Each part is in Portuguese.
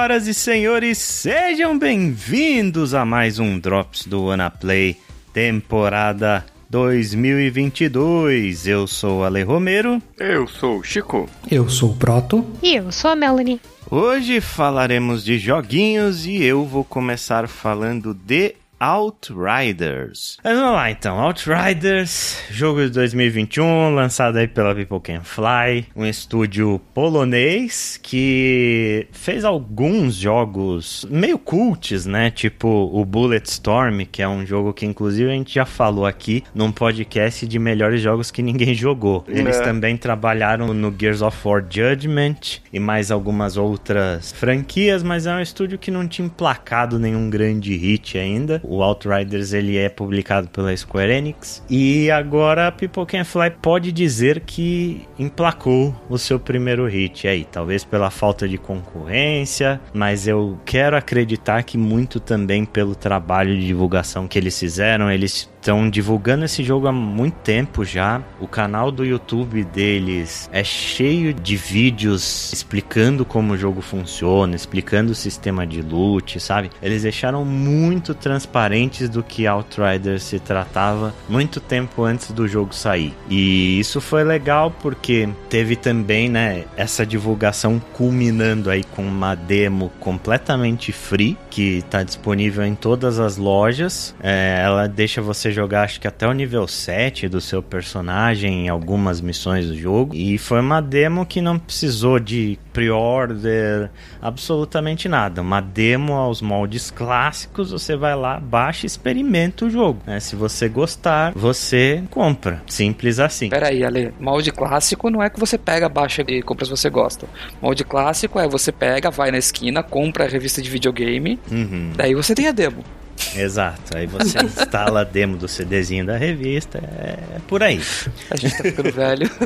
Senhoras e senhores, sejam bem-vindos a mais um Drops do Play temporada 2022. Eu sou o Ale Romero. Eu sou o Chico. Eu sou o Proto. E eu sou a Melanie. Hoje falaremos de joguinhos e eu vou começar falando de Outriders. Mas vamos lá então, Outriders, jogo de 2021, lançado aí pela People Can Fly, um estúdio polonês que fez alguns jogos meio cults, né? Tipo o Bulletstorm, que é um jogo que inclusive a gente já falou aqui num podcast de melhores jogos que ninguém jogou. Eles é. também trabalharam no Gears of War Judgment e mais algumas outras franquias, mas é um estúdio que não tinha emplacado nenhum grande hit ainda o Outriders ele é publicado pela Square Enix. E agora a People Can Fly pode dizer que emplacou o seu primeiro hit aí, talvez pela falta de concorrência, mas eu quero acreditar que muito também pelo trabalho de divulgação que eles fizeram, eles estão divulgando esse jogo há muito tempo já. O canal do YouTube deles é cheio de vídeos explicando como o jogo funciona, explicando o sistema de loot, sabe? Eles deixaram muito transparentes do que Outriders se tratava muito tempo antes do jogo sair. E isso foi legal porque teve também, né, essa divulgação culminando aí com uma demo completamente free que está disponível em todas as lojas. É, ela deixa você jogar acho que até o nível 7 do seu personagem em algumas missões do jogo. E foi uma demo que não precisou de pre-order, absolutamente nada. Uma demo aos moldes clássicos, você vai lá, baixa e experimenta o jogo. Né? Se você gostar, você compra. Simples assim. Peraí, Ale, molde clássico não é que você pega, baixa e compra se você gosta. Molde clássico é você pega, vai na esquina, compra a revista de videogame, uhum. daí você tem a demo. Exato. Aí você instala a demo do CDzinho da revista. É por aí. A gente tá ficando velho.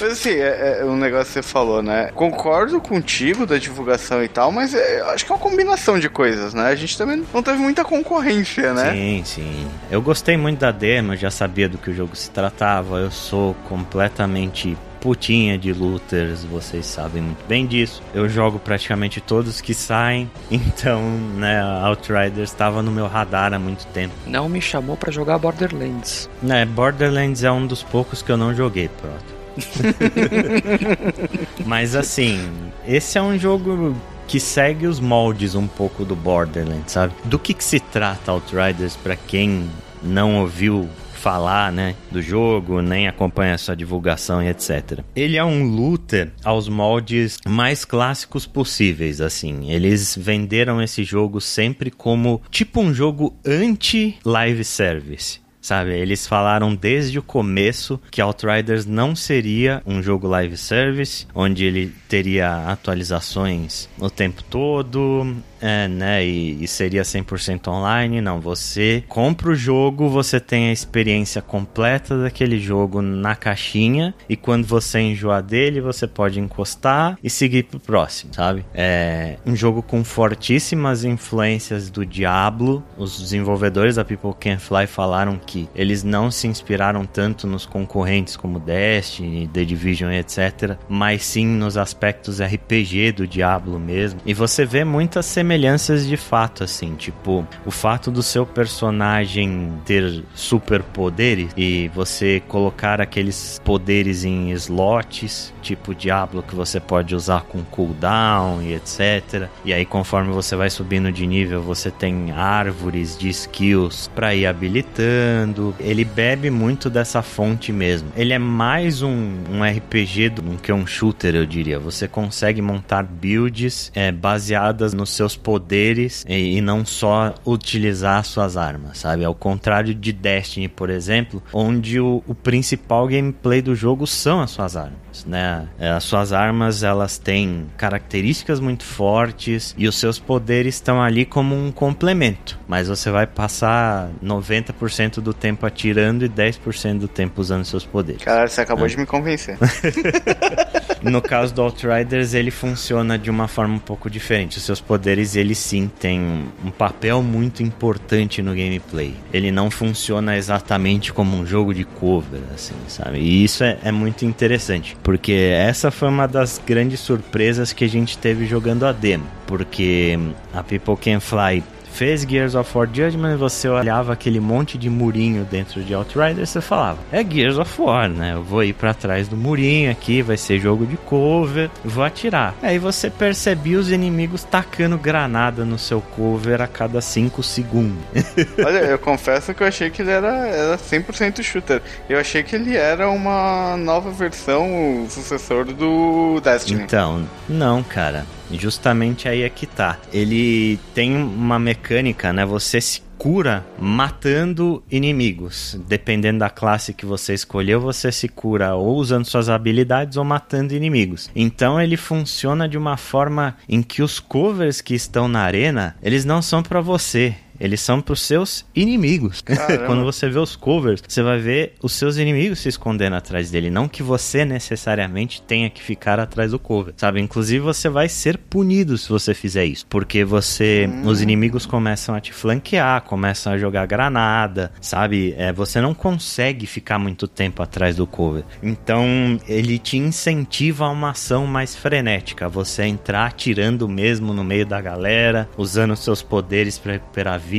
mas assim, é, é, um negócio que você falou, né? Concordo contigo da divulgação e tal, mas é, acho que é uma combinação de coisas, né? A gente também não teve muita concorrência, né? Sim, sim. Eu gostei muito da demo, já sabia do que o jogo se tratava. Eu sou completamente putinha de looters, vocês sabem muito bem disso. Eu jogo praticamente todos que saem, então, né, Outriders estava no meu radar há muito tempo. Não me chamou para jogar Borderlands. Né, Borderlands é um dos poucos que eu não joguei, pronto. Mas assim, esse é um jogo que segue os moldes um pouco do Borderlands, sabe? Do que, que se trata Outriders para quem não ouviu falar, né, do jogo, nem acompanha sua divulgação e etc. Ele é um looter aos moldes mais clássicos possíveis, assim. Eles venderam esse jogo sempre como tipo um jogo anti-live service sabe? Eles falaram desde o começo que Outriders não seria um jogo live service, onde ele teria atualizações o tempo todo, é, né? E, e seria 100% online. Não, você compra o jogo, você tem a experiência completa daquele jogo na caixinha e quando você enjoar dele, você pode encostar e seguir pro próximo, sabe? É um jogo com fortíssimas influências do Diablo. Os desenvolvedores da People Can Fly falaram que eles não se inspiraram tanto nos concorrentes como Destiny, The Division, etc, mas sim nos aspectos RPG do Diablo mesmo. E você vê muitas semelhanças semelhanças de fato, assim, tipo, o fato do seu personagem ter superpoderes e você colocar aqueles poderes em slots, tipo Diablo, que você pode usar com cooldown e etc. E aí, conforme você vai subindo de nível, você tem árvores de skills para ir habilitando. Ele bebe muito dessa fonte mesmo. Ele é mais um, um RPG do que um shooter, eu diria. Você consegue montar builds é, baseadas nos seus poderes e, e não só utilizar suas armas, sabe? Ao contrário de Destiny, por exemplo, onde o, o principal gameplay do jogo são as suas armas, né? É, as suas armas, elas têm características muito fortes e os seus poderes estão ali como um complemento, mas você vai passar 90% do tempo atirando e 10% do tempo usando seus poderes. Cara, você acabou né? de me convencer. no caso do Outriders, ele funciona de uma forma um pouco diferente. Os seus poderes, eles sim têm um papel muito importante no gameplay. Ele não funciona exatamente como um jogo de cover, assim, sabe? E isso é, é muito interessante, porque essa foi uma das grandes surpresas que a gente teve jogando a demo. Porque a People Can Fly fez Gears of War Judgment, você olhava aquele monte de murinho dentro de Outriders, você falava, é Gears of War, né? Eu vou ir para trás do murinho aqui, vai ser jogo de cover, vou atirar. Aí você percebia os inimigos tacando granada no seu cover a cada 5 segundos. Olha, eu confesso que eu achei que ele era, era 100% shooter. Eu achei que ele era uma nova versão, o sucessor do Destiny. Então, não, cara. Justamente aí é que tá. Ele tem uma mecânica, né? Você se cura matando inimigos. Dependendo da classe que você escolheu, você se cura ou usando suas habilidades ou matando inimigos. Então ele funciona de uma forma em que os covers que estão na arena, eles não são para você, eles são pros seus inimigos. Quando você vê os covers, você vai ver os seus inimigos se escondendo atrás dele. Não que você necessariamente tenha que ficar atrás do cover, sabe? Inclusive, você vai ser punido se você fizer isso. Porque você. Hum. Os inimigos começam a te flanquear, começam a jogar granada, sabe? É, você não consegue ficar muito tempo atrás do cover. Então, ele te incentiva a uma ação mais frenética. Você entrar atirando mesmo no meio da galera, usando seus poderes para recuperar vida.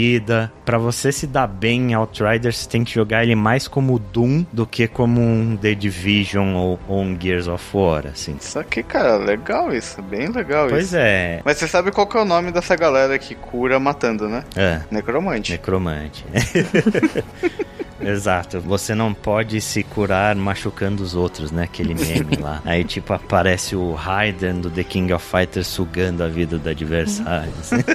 Para você se dar bem em Outriders, você tem que jogar ele mais como Doom do que como um The Division ou, ou um Gears of War, assim. Isso aqui, cara, legal isso, bem legal pois isso. Pois é. Mas você sabe qual que é o nome dessa galera que cura matando, né? É. Necromante. Necromante. Exato. Você não pode se curar machucando os outros, né? Aquele meme lá. Aí, tipo, aparece o Raiden do The King of Fighters sugando a vida do adversário. Assim.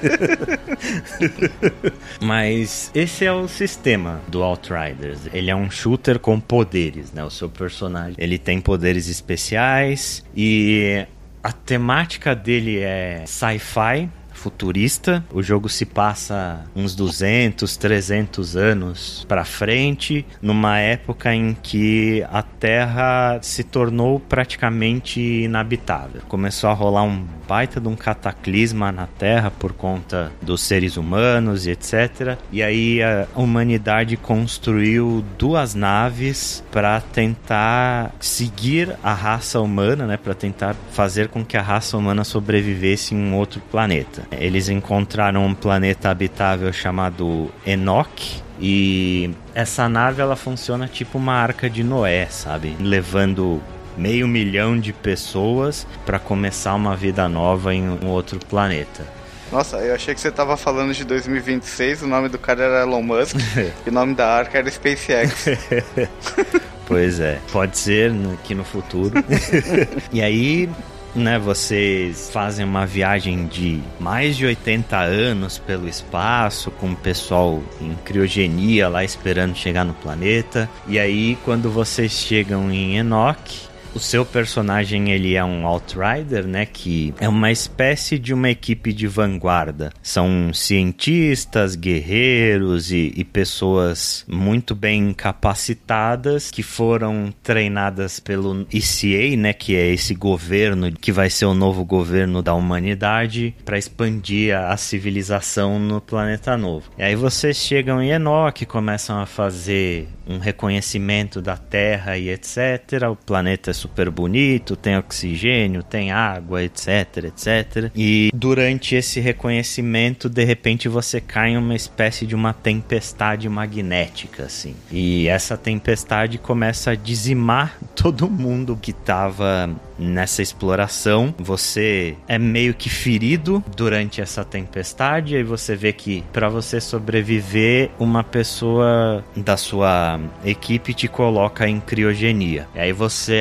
Mas esse é o sistema do Outriders. Ele é um shooter com poderes, né? O seu personagem. Ele tem poderes especiais e a temática dele é sci-fi, futurista. O jogo se passa uns 200, 300 anos para frente, numa época em que a Terra se tornou praticamente inabitável. Começou a rolar um baita de um cataclisma na Terra por conta dos seres humanos e etc. E aí a humanidade construiu duas naves para tentar seguir a raça humana, né, para tentar fazer com que a raça humana sobrevivesse em um outro planeta. Eles encontraram um planeta habitável chamado Enoch, e essa nave ela funciona tipo uma arca de Noé, sabe? Levando meio milhão de pessoas para começar uma vida nova em um outro planeta. Nossa, eu achei que você tava falando de 2026, o nome do cara era Elon Musk e o nome da arca era SpaceX. pois é, pode ser aqui no futuro. e aí né, vocês fazem uma viagem de mais de 80 anos pelo espaço, com o pessoal em criogenia lá esperando chegar no planeta. E aí, quando vocês chegam em Enoch, o seu personagem ele é um outrider, né, que é uma espécie de uma equipe de vanguarda. São cientistas, guerreiros e, e pessoas muito bem capacitadas que foram treinadas pelo ECA, né, que é esse governo que vai ser o novo governo da humanidade para expandir a, a civilização no planeta novo. E aí vocês chegam em Enoch, começam a fazer um reconhecimento da Terra e etc. O planeta é super bonito, tem oxigênio, tem água, etc, etc. E durante esse reconhecimento, de repente você cai em uma espécie de uma tempestade magnética, assim. E essa tempestade começa a dizimar todo mundo que estava nessa exploração. Você é meio que ferido durante essa tempestade, e você vê que para você sobreviver, uma pessoa da sua equipe te coloca em criogenia. E aí você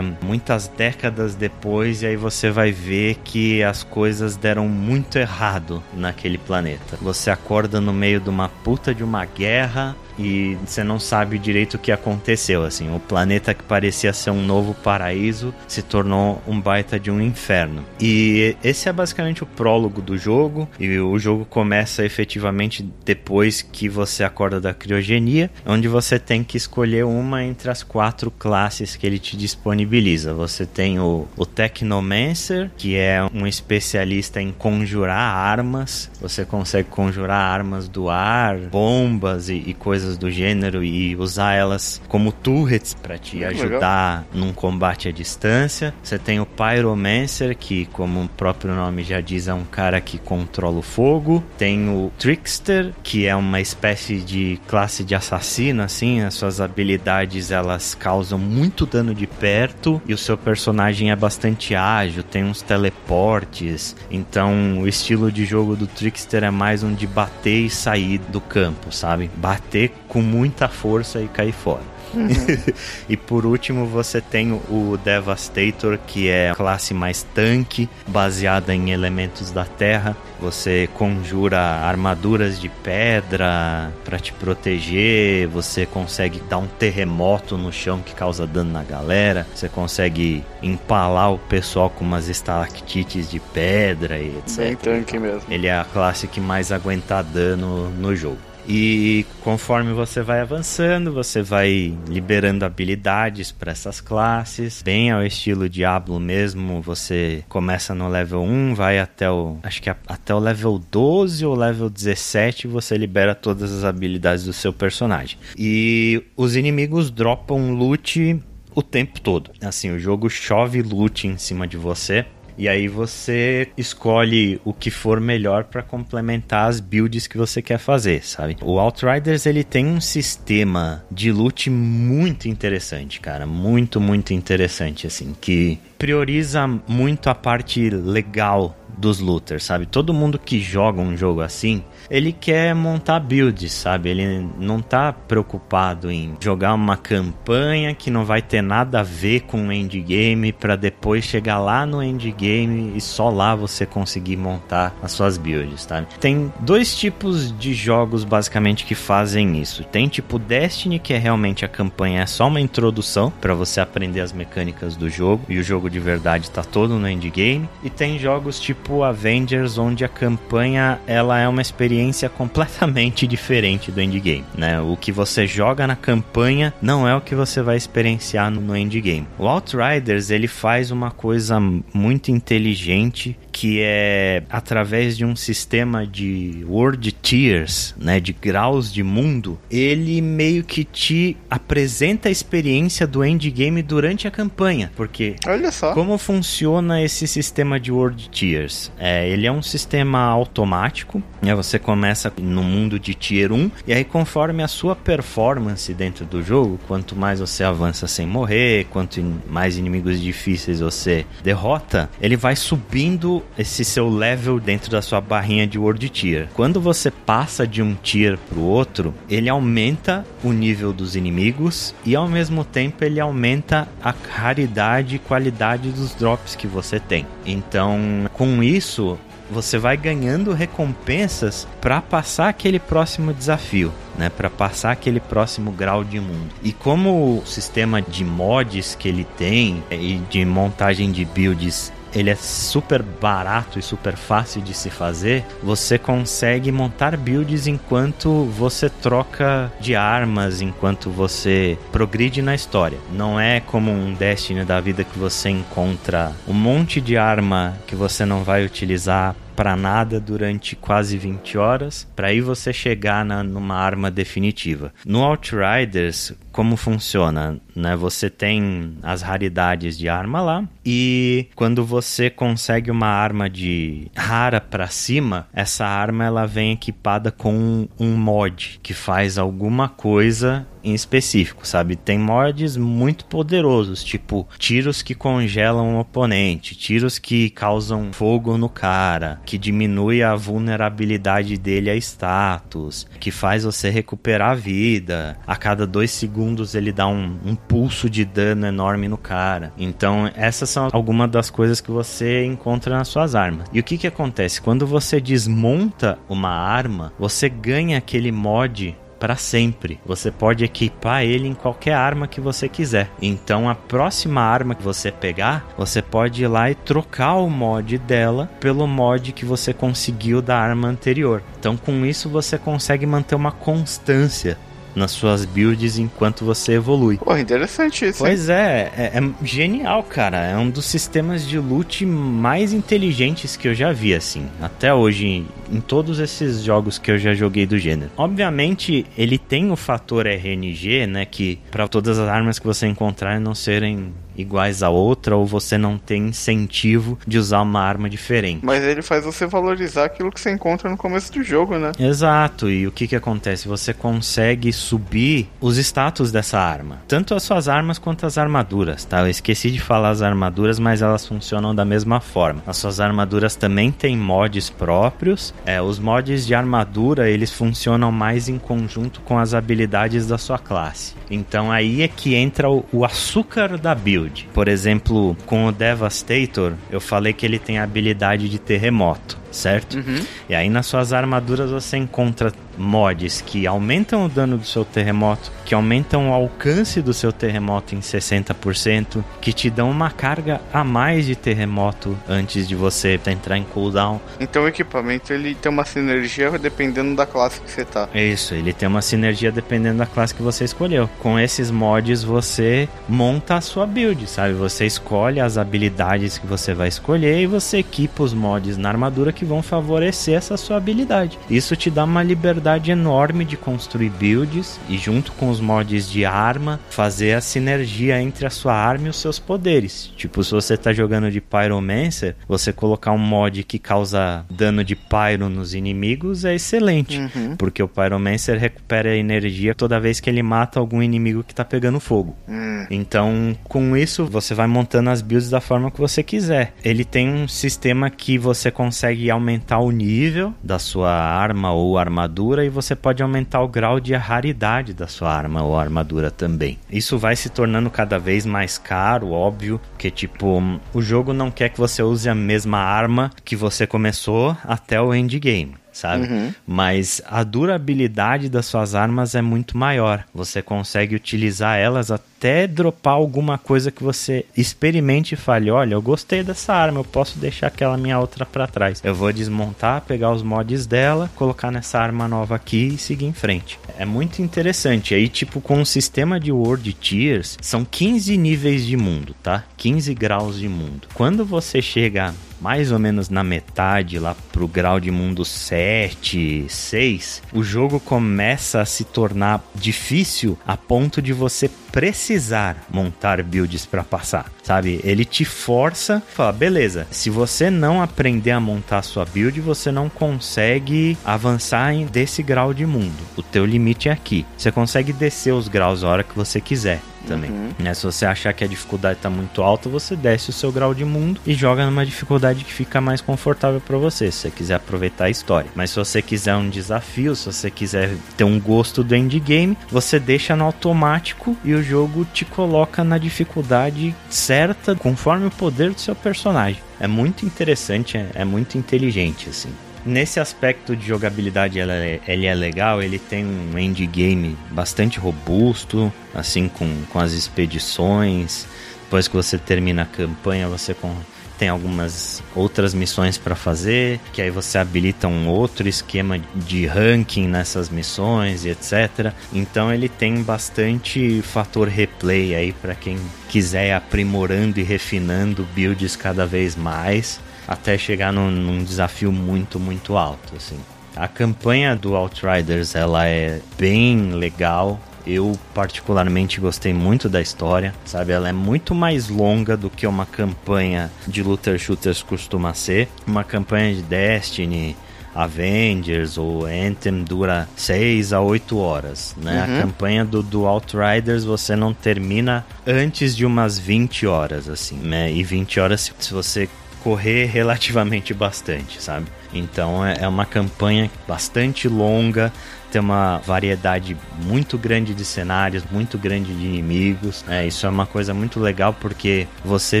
muitas décadas depois e aí você vai ver que as coisas deram muito errado naquele planeta. Você acorda no meio de uma puta de uma guerra, e você não sabe direito o que aconteceu, assim. O planeta que parecia ser um novo paraíso se tornou um baita de um inferno. E esse é basicamente o prólogo do jogo, e o jogo começa efetivamente depois que você acorda da criogenia, onde você tem que escolher uma entre as quatro classes que ele te disponibiliza. Você tem o, o Technomancer, que é um especialista em conjurar armas. Você consegue conjurar armas do ar, bombas e, e coisas do gênero e usar elas como turrets para te ajudar Legal. num combate à distância. Você tem o Pyromancer, que como o próprio nome já diz, é um cara que controla o fogo. Tem o Trickster, que é uma espécie de classe de assassino, assim, as suas habilidades elas causam muito dano de perto e o seu personagem é bastante ágil, tem uns teleportes. Então, o estilo de jogo do Trickster é mais um de bater e sair do campo, sabe? Bater com muita força e cair fora. Uhum. e por último, você tem o Devastator, que é a classe mais tanque, baseada em elementos da terra. Você conjura armaduras de pedra para te proteger, você consegue dar um terremoto no chão que causa dano na galera, você consegue empalar o pessoal com umas estalactites de pedra e etc. Bem tanque mesmo. Ele é a classe que mais aguenta dano no jogo. E conforme você vai avançando, você vai liberando habilidades para essas classes, bem ao estilo Diablo mesmo. Você começa no level 1, vai até o acho que até o level 12 ou level 17, você libera todas as habilidades do seu personagem. E os inimigos dropam loot o tempo todo. Assim, o jogo chove loot em cima de você. E aí você escolhe o que for melhor para complementar as builds que você quer fazer, sabe? O Outriders ele tem um sistema de loot muito interessante, cara, muito muito interessante assim, que prioriza muito a parte legal dos looters, sabe? Todo mundo que joga um jogo assim, ele quer montar builds, sabe? Ele não tá preocupado em jogar uma campanha que não vai ter nada a ver com o endgame para depois chegar lá no endgame e só lá você conseguir montar as suas builds, tá? Tem dois tipos de jogos basicamente que fazem isso. Tem tipo Destiny, que é realmente a campanha é só uma introdução para você aprender as mecânicas do jogo e o jogo de verdade tá todo no endgame. E tem jogos tipo Avengers onde a campanha ela é uma experiência experiência completamente diferente do endgame, né? O que você joga na campanha não é o que você vai experienciar no endgame. O Outriders, ele faz uma coisa muito inteligente que é através de um sistema de World Tiers, né, de graus de mundo, ele meio que te apresenta a experiência do endgame durante a campanha, porque olha só como funciona esse sistema de World Tiers. É, ele é um sistema automático, né, você começa no mundo de Tier 1 e aí conforme a sua performance dentro do jogo, quanto mais você avança sem morrer, quanto mais inimigos difíceis você derrota, ele vai subindo esse seu level dentro da sua barrinha de World Tier. Quando você passa de um tier pro outro, ele aumenta o nível dos inimigos e ao mesmo tempo ele aumenta a raridade e qualidade dos drops que você tem. Então, com isso, você vai ganhando recompensas para passar aquele próximo desafio, né, para passar aquele próximo grau de mundo. E como o sistema de mods que ele tem e de montagem de builds ele é super barato e super fácil de se fazer, você consegue montar builds enquanto você troca de armas, enquanto você progride na história. Não é como um Destiny da vida que você encontra um monte de arma que você não vai utilizar para nada durante quase 20 horas, para aí você chegar na, numa arma definitiva. No Outriders, como funciona? Né? Você tem as raridades de arma lá e quando você consegue uma arma de rara para cima, essa arma ela vem equipada com um mod que faz alguma coisa em específico, sabe? Tem mods muito poderosos, tipo tiros que congelam o oponente, tiros que causam fogo no cara, que diminui a vulnerabilidade dele a status, que faz você recuperar vida. A cada dois segundos ele dá um, um pulso de dano enorme no cara. Então, essas são algumas das coisas que você encontra nas suas armas. E o que que acontece? Quando você desmonta uma arma, você ganha aquele mod para sempre. Você pode equipar ele em qualquer arma que você quiser. Então a próxima arma que você pegar, você pode ir lá e trocar o mod dela pelo mod que você conseguiu da arma anterior. Então com isso você consegue manter uma constância nas suas builds enquanto você evolui. Pô, interessante isso. Pois é, é, é, genial, cara. É um dos sistemas de loot mais inteligentes que eu já vi, assim. Até hoje, em todos esses jogos que eu já joguei do gênero. Obviamente, ele tem o fator RNG, né? Que para todas as armas que você encontrar não serem iguais a outra ou você não tem incentivo de usar uma arma diferente. Mas ele faz você valorizar aquilo que você encontra no começo do jogo, né? Exato. E o que que acontece? Você consegue subir os status dessa arma, tanto as suas armas quanto as armaduras, tá? Eu esqueci de falar as armaduras, mas elas funcionam da mesma forma. As suas armaduras também têm mods próprios. É, os mods de armadura eles funcionam mais em conjunto com as habilidades da sua classe. Então aí é que entra o, o açúcar da build. Por exemplo, com o Devastator, eu falei que ele tem a habilidade de terremoto certo? Uhum. E aí nas suas armaduras você encontra mods que aumentam o dano do seu terremoto, que aumentam o alcance do seu terremoto em 60%, que te dão uma carga a mais de terremoto antes de você entrar em cooldown. Então o equipamento ele tem uma sinergia dependendo da classe que você tá. Isso, ele tem uma sinergia dependendo da classe que você escolheu. Com esses mods você monta a sua build, sabe? Você escolhe as habilidades que você vai escolher e você equipa os mods na armadura que que vão favorecer essa sua habilidade. Isso te dá uma liberdade enorme de construir builds e junto com os mods de arma, fazer a sinergia entre a sua arma e os seus poderes. Tipo, se você tá jogando de Pyromancer, você colocar um mod que causa dano de pyro nos inimigos é excelente, uhum. porque o Pyromancer recupera energia toda vez que ele mata algum inimigo que tá pegando fogo. Uhum. Então, com isso, você vai montando as builds da forma que você quiser. Ele tem um sistema que você consegue aumentar o nível da sua arma ou armadura e você pode aumentar o grau de raridade da sua arma ou armadura também. Isso vai se tornando cada vez mais caro, óbvio, que tipo, o jogo não quer que você use a mesma arma que você começou até o endgame sabe? Uhum. Mas a durabilidade das suas armas é muito maior. Você consegue utilizar elas até dropar alguma coisa que você experimente e fale: olha, eu gostei dessa arma, eu posso deixar aquela minha outra para trás. Eu vou desmontar, pegar os mods dela, colocar nessa arma nova aqui e seguir em frente. É muito interessante. Aí, tipo, com o sistema de World Tiers, são 15 níveis de mundo, tá? 15 graus de mundo. Quando você chega mais ou menos na metade, lá pro grau de mundo 7, 6, o jogo começa a se tornar difícil a ponto de você precisar montar builds para passar, sabe? Ele te força, fala, beleza, se você não aprender a montar sua build, você não consegue avançar em desse grau de mundo. O teu limite é aqui. Você consegue descer os graus a hora que você quiser também. Uhum. Né? Se você achar que a dificuldade está muito alta, você desce o seu grau de mundo e joga numa dificuldade que fica mais confortável para você, se você quiser aproveitar a história. Mas se você quiser um desafio, se você quiser ter um gosto do endgame, você deixa no automático e o jogo te coloca na dificuldade certa conforme o poder do seu personagem. É muito interessante, é, é muito inteligente assim. Nesse aspecto de jogabilidade, ele é, ele é legal, ele tem um endgame bastante robusto, assim com, com as expedições. Depois que você termina a campanha, você com, tem algumas outras missões para fazer, que aí você habilita um outro esquema de ranking nessas missões e etc. Então ele tem bastante fator replay aí para quem quiser aprimorando e refinando builds cada vez mais até chegar num, num desafio muito, muito alto, assim. A campanha do Outriders, ela é bem legal, eu particularmente gostei muito da história, sabe? Ela é muito mais longa do que uma campanha de looter shooters costuma ser. Uma campanha de Destiny, Avengers ou Anthem dura 6 a 8 horas, né? Uhum. A campanha do, do Outriders você não termina antes de umas 20 horas, assim, né? E 20 horas se você correr relativamente bastante, sabe? Então é, é uma campanha bastante longa, ter uma variedade muito grande de cenários, muito grande de inimigos. É, isso é uma coisa muito legal porque você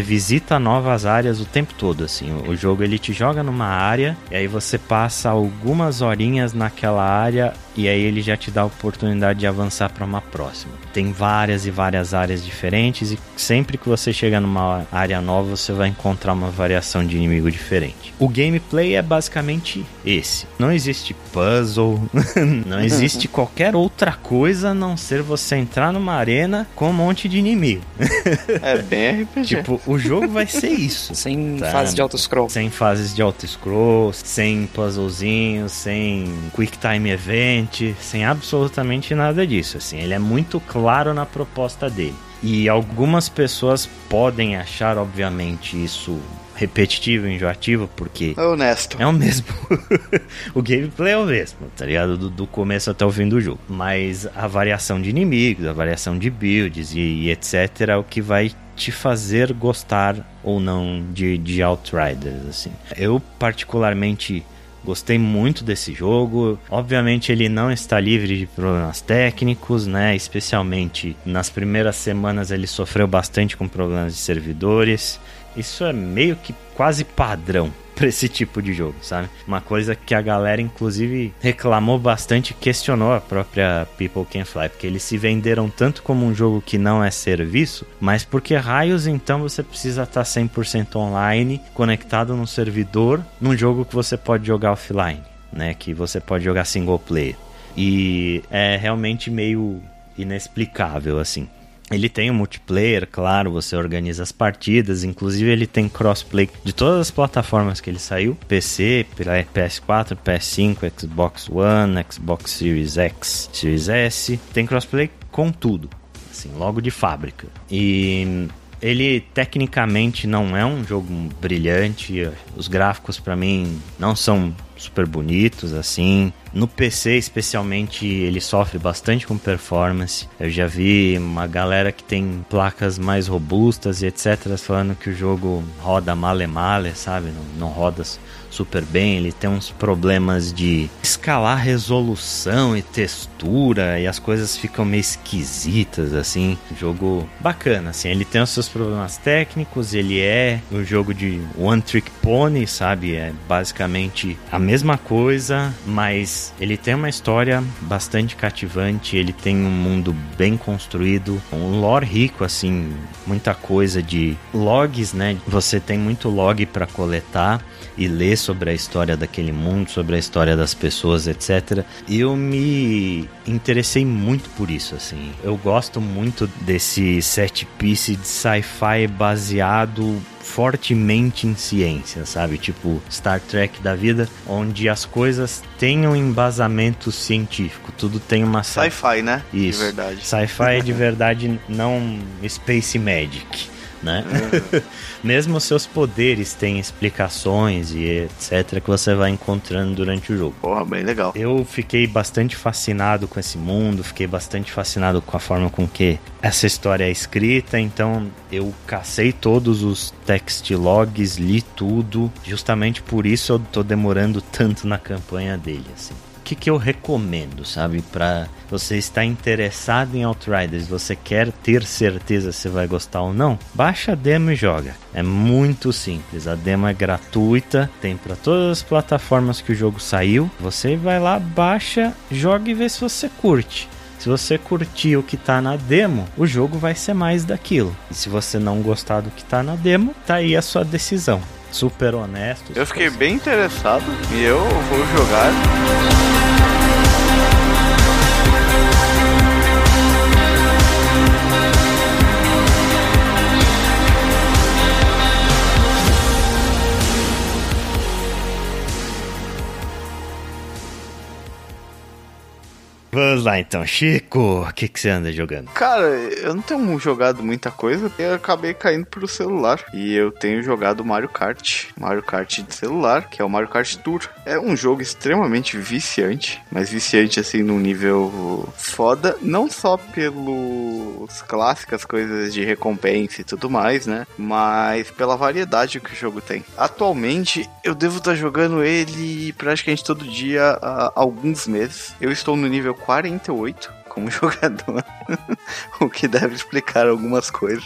visita novas áreas o tempo todo. Assim, o jogo ele te joga numa área e aí você passa algumas horinhas naquela área e aí ele já te dá a oportunidade de avançar para uma próxima. Tem várias e várias áreas diferentes e sempre que você chega numa área nova você vai encontrar uma variação de inimigo diferente. O gameplay é basicamente esse. Não existe puzzle, não existe qualquer outra coisa a não ser você entrar numa arena com um monte de inimigo. é bem RPG. Tipo, o jogo vai ser isso. Sem tá? fase de auto-scroll. Sem fases de auto-scroll, sem puzzlezinhos, sem quick time event sem absolutamente nada disso. Assim, ele é muito claro na proposta dele. E algumas pessoas podem achar, obviamente, isso repetitivo, enjoativo, porque. É honesto. É o mesmo. o gameplay é o mesmo, tá ligado? Do, do, começo até o fim do jogo. Mas a variação de inimigos, a variação de builds e, e etc. é o que vai te fazer gostar ou não de, de Outriders, assim. Eu, particularmente Gostei muito desse jogo. Obviamente ele não está livre de problemas técnicos, né? Especialmente nas primeiras semanas ele sofreu bastante com problemas de servidores. Isso é meio que quase padrão para esse tipo de jogo, sabe? Uma coisa que a galera inclusive reclamou bastante, questionou a própria People Can Fly, porque eles se venderam tanto como um jogo que não é serviço, mas porque raios então você precisa estar 100% online, conectado num servidor, num jogo que você pode jogar offline, né? Que você pode jogar single player. E é realmente meio inexplicável assim. Ele tem um multiplayer, claro, você organiza as partidas, inclusive ele tem crossplay de todas as plataformas que ele saiu: PC, PS4, PS5, Xbox One, Xbox Series X, Series S. Tem crossplay com tudo, assim, logo de fábrica. E ele tecnicamente não é um jogo brilhante, os gráficos para mim não são super bonitos assim. No PC, especialmente, ele sofre bastante com performance. Eu já vi uma galera que tem placas mais robustas e etc. falando que o jogo roda male male, sabe? Não, não roda super bem. Ele tem uns problemas de escalar resolução e textura e as coisas ficam meio esquisitas, assim. Jogo bacana, assim. Ele tem os seus problemas técnicos, ele é um jogo de one trick pony, sabe? É basicamente a mesma coisa, mas ele tem uma história bastante cativante, ele tem um mundo bem construído, um lore rico assim, muita coisa de logs, né? Você tem muito log para coletar e ler sobre a história daquele mundo, sobre a história das pessoas, etc. Eu me interessei muito por isso, assim. Eu gosto muito desse set piece de sci-fi baseado fortemente em ciência, sabe? Tipo Star Trek da vida, onde as coisas têm um embasamento científico, tudo tem uma sci-fi, né? Isso. De verdade. Sci-fi de verdade, não Space Magic né? Uhum. Mesmo os seus poderes têm explicações e etc que você vai encontrando durante o jogo. Porra, bem legal. Eu fiquei bastante fascinado com esse mundo, fiquei bastante fascinado com a forma com que essa história é escrita, então eu cacei todos os text logs, li tudo, justamente por isso eu tô demorando tanto na campanha dele, assim que, que eu recomendo, sabe? Para você estar interessado em Outriders, você quer ter certeza se vai gostar ou não, baixa a demo e joga. É muito simples. A demo é gratuita, tem para todas as plataformas que o jogo saiu. Você vai lá, baixa, joga e vê se você curte. Se você curtir o que tá na demo, o jogo vai ser mais daquilo. E se você não gostar do que tá na demo, tá aí a sua decisão. Super honesto. Eu fiquei bem interessado e eu vou jogar. Vamos lá então, Chico, o que, que você anda jogando? Cara, eu não tenho jogado muita coisa, eu acabei caindo pro celular. E eu tenho jogado Mario Kart. Mario Kart de celular, que é o Mario Kart Tour. É um jogo extremamente viciante, mas viciante assim num nível foda, não só pelos clássicas coisas de recompensa e tudo mais, né? Mas pela variedade que o jogo tem. Atualmente, eu devo estar jogando ele praticamente todo dia há alguns meses. Eu estou no nível 48 como jogador, o que deve explicar algumas coisas,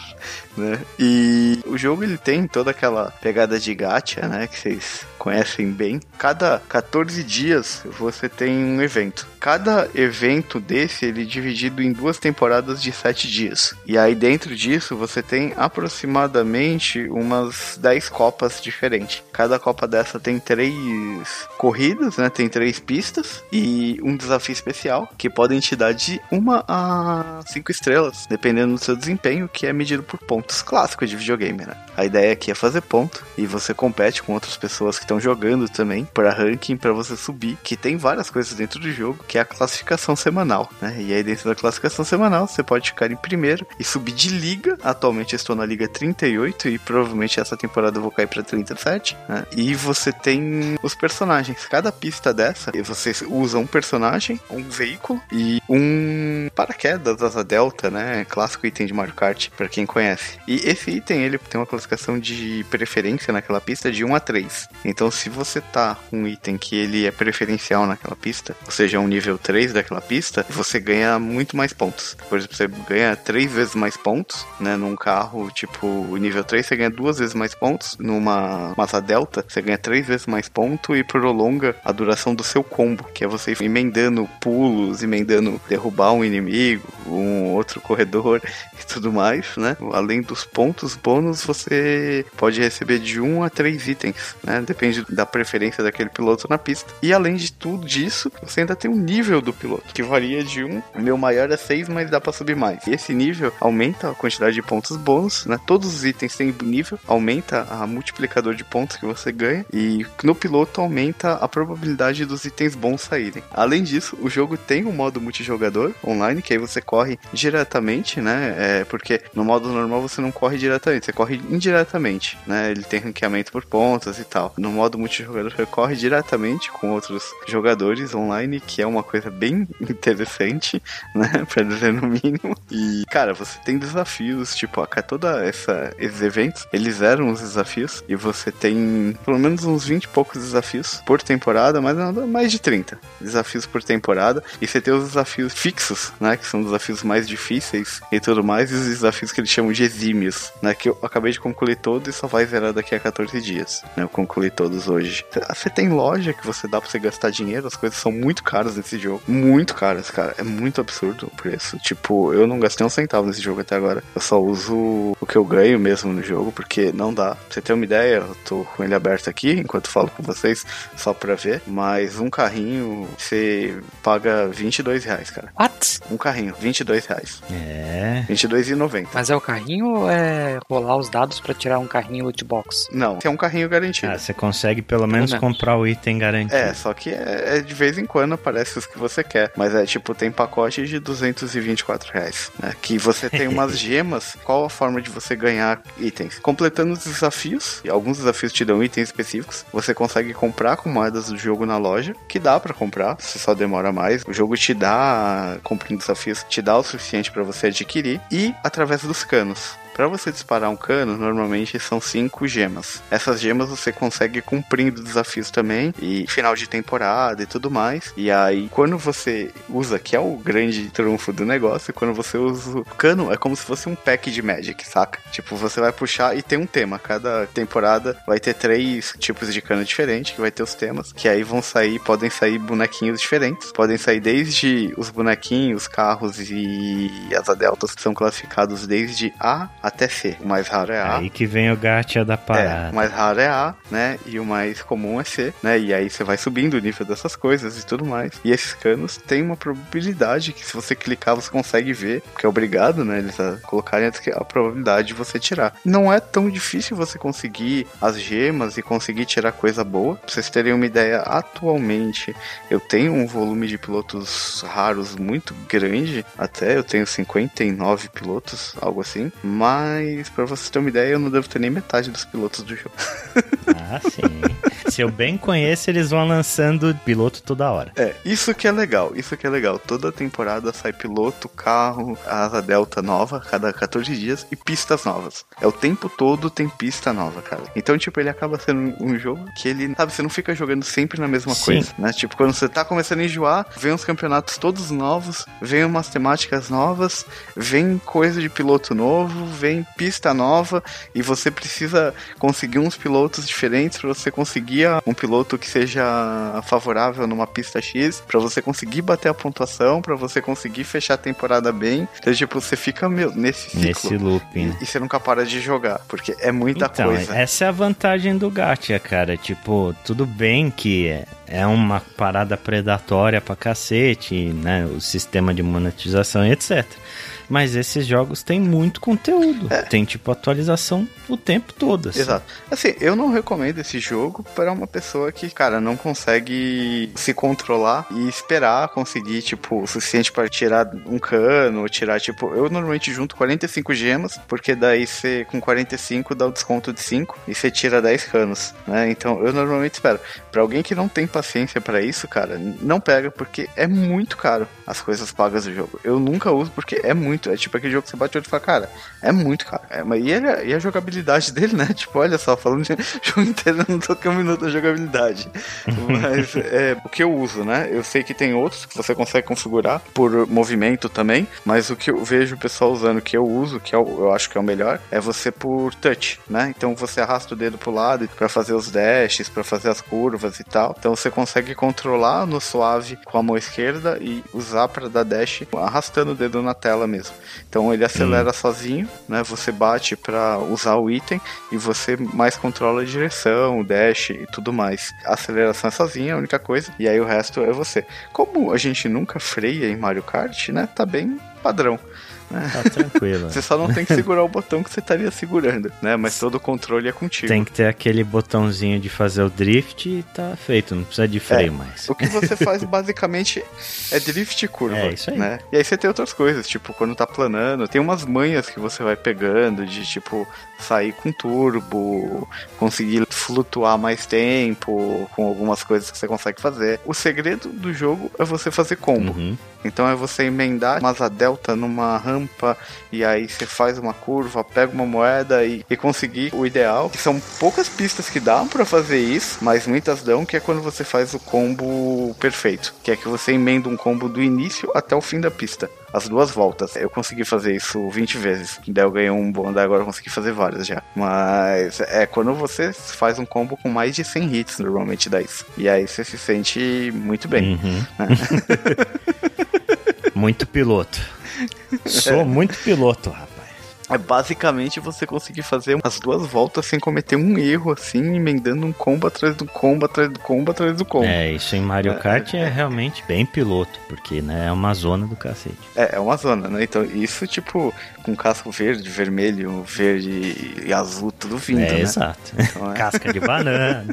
né? E o jogo ele tem toda aquela pegada de gacha, né, que vocês conhecem bem. Cada 14 dias você tem um evento. Cada evento desse ele é dividido em duas temporadas de 7 dias. E aí dentro disso você tem aproximadamente umas 10 copas diferentes. Cada copa dessa tem três corridas, né? Tem três pistas e um desafio especial que podem te dar de uma a cinco estrelas, dependendo do seu desempenho, que é medido por pontos clássicos de videogame, né? A ideia aqui é fazer ponto e você compete com outras pessoas que estão jogando também para ranking para você subir, que tem várias coisas dentro do jogo, que é a classificação semanal, né? E aí dentro da classificação semanal você pode ficar em primeiro e subir de liga. Atualmente eu estou na liga 38 e provavelmente essa temporada eu vou cair para 37, né? E você tem os personagens. Cada pista dessa, você usa um personagem, um veículo e um paraquedas asa delta, né? Clássico item de Mario Kart para quem conhece. E esse item ele tem uma classificação de preferência naquela pista de 1 a 3. Então se você tá com um item que ele é preferencial naquela pista, ou seja, um nível 3 daquela pista, você ganha muito mais pontos. Por exemplo, você ganha 3 vezes mais pontos, né? Num carro tipo nível 3, você ganha duas vezes mais pontos. Numa massa delta, você ganha 3 vezes mais ponto e prolonga a duração do seu combo, que é você emendando pulos, emendando derrubar um inimigo, um outro corredor e tudo mais, né? Além dos pontos bônus, você pode receber de 1 a 3 itens, né? Depende da preferência daquele piloto na pista. E além de tudo disso, você ainda tem o um nível do piloto, que varia de 1. O meu maior é 6, mas dá para subir mais. E esse nível aumenta a quantidade de pontos bônus, né? Todos os itens têm nível, aumenta a multiplicador de pontos que você ganha. E no piloto aumenta a probabilidade dos itens bons saírem. Além disso, o jogo tem um modo multijogador online, que aí você corre diretamente, né? É, porque no modo normal você não corre diretamente, você corre indiretamente, né? Ele tem ranqueamento por pontos e tal. No modo multijogador você corre diretamente com outros jogadores online, que é uma coisa bem interessante, né? Pra dizer no mínimo. E, cara, você tem desafios, tipo, a toda essa esses eventos, eles eram os desafios e você tem pelo menos uns 20 e poucos desafios por temporada, mas não, mais de 30 desafios por temporada. E você tem os desafios fixos, né? Que são desafios mais difíceis e tudo mais, e os desafios que eles chamam de exímios, né? Que eu acabei de concluir todos e só vai zerar daqui a 14 dias. Né? Eu concluí todos hoje. Você tem loja que você dá pra você gastar dinheiro, as coisas são muito caras nesse jogo. Muito caras, cara. É muito absurdo o preço. Tipo, eu não gastei um centavo nesse jogo até agora. Eu só uso o que eu ganho mesmo no jogo, porque não dá. Pra você ter uma ideia, eu tô com ele aberto aqui enquanto falo com vocês, só pra ver. Mas um carrinho, você paga 22 reais, cara. What? Um carrinho, 22 reais. É. 22,90. Mas é o carrinho ou é rolar os dados pra tirar um carrinho loot box? Não, é um carrinho garantido. Ah, você consegue pelo menos menos. comprar o item garantido. É, só que é, é de vez em quando aparece os que você quer. Mas é tipo, tem pacote de 224 reais. Né? Que você tem umas gemas. Qual a forma de você ganhar itens? Completando os desafios, e alguns desafios te dão itens específicos. Você consegue comprar com moedas do jogo na loja, que dá para comprar, se só demora mais. O jogo te dá, cumprindo desafios, te dá o suficiente para você adquirir. E através dos canos. Para você disparar um cano, normalmente são cinco gemas. Essas gemas você consegue cumprindo desafios também e final de temporada e tudo mais. E aí, quando você usa, que é o grande trunfo do negócio, quando você usa o cano, é como se fosse um pack de Magic, saca? Tipo, você vai puxar e tem um tema. Cada temporada vai ter três tipos de cano diferentes, que vai ter os temas, que aí vão sair, podem sair bonequinhos diferentes. Podem sair desde os bonequinhos, carros e as adeltas, que são classificados desde A até C. O mais raro é A. Aí que vem o gacha da parada. É, o mais raro é A, né? E o mais comum é C, né? E aí você vai subindo o nível dessas coisas e tudo mais. E esses canos têm uma probabilidade que se você clicar você consegue ver, porque é obrigado, né? Eles a colocarem a probabilidade de você tirar. Não é tão difícil você conseguir as gemas e conseguir tirar coisa boa. Pra vocês terem uma ideia, atualmente eu tenho um volume de pilotos raros muito grande, até eu tenho 59 pilotos, algo assim. Mas para você ter uma ideia, eu não devo ter nem metade dos pilotos do jogo. Ah, sim. Se eu bem conheço, eles vão lançando piloto toda hora. É, isso que é legal, isso que é legal. Toda temporada sai piloto, carro, asa delta nova, cada 14 dias, e pistas novas. É o tempo todo tem pista nova, cara. Então, tipo, ele acaba sendo um jogo que ele, sabe, você não fica jogando sempre na mesma Sim. coisa, né? Tipo, quando você tá começando a enjoar, vem uns campeonatos todos novos, vem umas temáticas novas, vem coisa de piloto novo, vem pista nova, e você precisa conseguir uns pilotos diferentes para você conseguir um piloto que seja favorável numa pista X, para você conseguir bater a pontuação, para você conseguir fechar a temporada bem. Então, tipo, você fica meu, nesse ciclo. Nesse looping. E, e, você nunca para de jogar, porque é muita então, coisa. Essa é a vantagem do gacha, cara. Tipo, tudo bem que é, é uma parada predatória pra cacete, né? O sistema de monetização e etc. Mas esses jogos têm muito conteúdo. É. Tem, tipo, atualização o tempo todo. Assim. Exato. Assim, eu não recomendo esse jogo para uma pessoa que, cara, não consegue se controlar e esperar conseguir, tipo, o suficiente para tirar um cano, tirar, tipo, eu normalmente junto 45 gemas, porque daí você, com 45, dá o desconto de 5 e você tira 10 canos, né? Então, eu normalmente espero. Para alguém que não tem paciência para isso, cara, não pega, porque é muito caro as coisas pagas do jogo. Eu nunca uso porque é muito. É tipo aquele jogo que você bate o olho e fala, cara, é muito, cara. É, mas e, ele, e a jogabilidade dele, né? Tipo, olha só, falando de jogo inteiro, eu não um minuto da jogabilidade. mas é, o que eu uso, né? Eu sei que tem outros que você consegue configurar por movimento também, mas o que eu vejo o pessoal usando, que eu uso, que eu, é eu acho que é o melhor, é você por touch, né? Então você arrasta o dedo pro lado para fazer os dashes, para fazer as curvas e tal. Então você consegue controlar no suave com a mão esquerda e usar para dar dash arrastando o dedo na tela mesmo mesmo. Então ele acelera hum. sozinho, né? Você bate para usar o item e você mais controla a direção, o dash e tudo mais. A aceleração é sozinha, a única coisa, e aí o resto é você. Como a gente nunca freia em Mario Kart, né? Tá bem padrão. Tá tranquilo. você só não tem que segurar o botão que você estaria segurando, né? Mas todo o controle é contigo. Tem que ter aquele botãozinho de fazer o drift e tá feito, não precisa de freio é, mais. O que você faz basicamente é drift e curva. É isso aí. Né? E aí você tem outras coisas, tipo, quando tá planando, tem umas manhas que você vai pegando de tipo sair com turbo, conseguir flutuar mais tempo, com algumas coisas que você consegue fazer. O segredo do jogo é você fazer combo. Uhum. Então é você emendar uma asa delta numa rampa e aí você faz uma curva, pega uma moeda e, e conseguir o ideal. Que são poucas pistas que dão para fazer isso, mas muitas dão, que é quando você faz o combo perfeito. Que é que você emenda um combo do início até o fim da pista as duas voltas. Eu consegui fazer isso 20 vezes. Daí eu ganhei um bom, daí agora eu consegui fazer várias já. Mas é quando você faz um combo com mais de 100 hits, normalmente dá isso. E aí você se sente muito bem. Uhum. Né? muito piloto. Sou muito piloto, rapaz é basicamente você conseguir fazer as duas voltas sem cometer um erro, assim, emendando um combo atrás do combo, atrás do combo, atrás do combo. É, isso em Mario é, Kart é, é, realmente bem piloto, porque, né, é uma zona do cacete. É, é uma zona, né? Então, isso, tipo, com casco verde, vermelho, verde e azul, tudo vindo, é, né? Exato. Então, é... Casca de banana.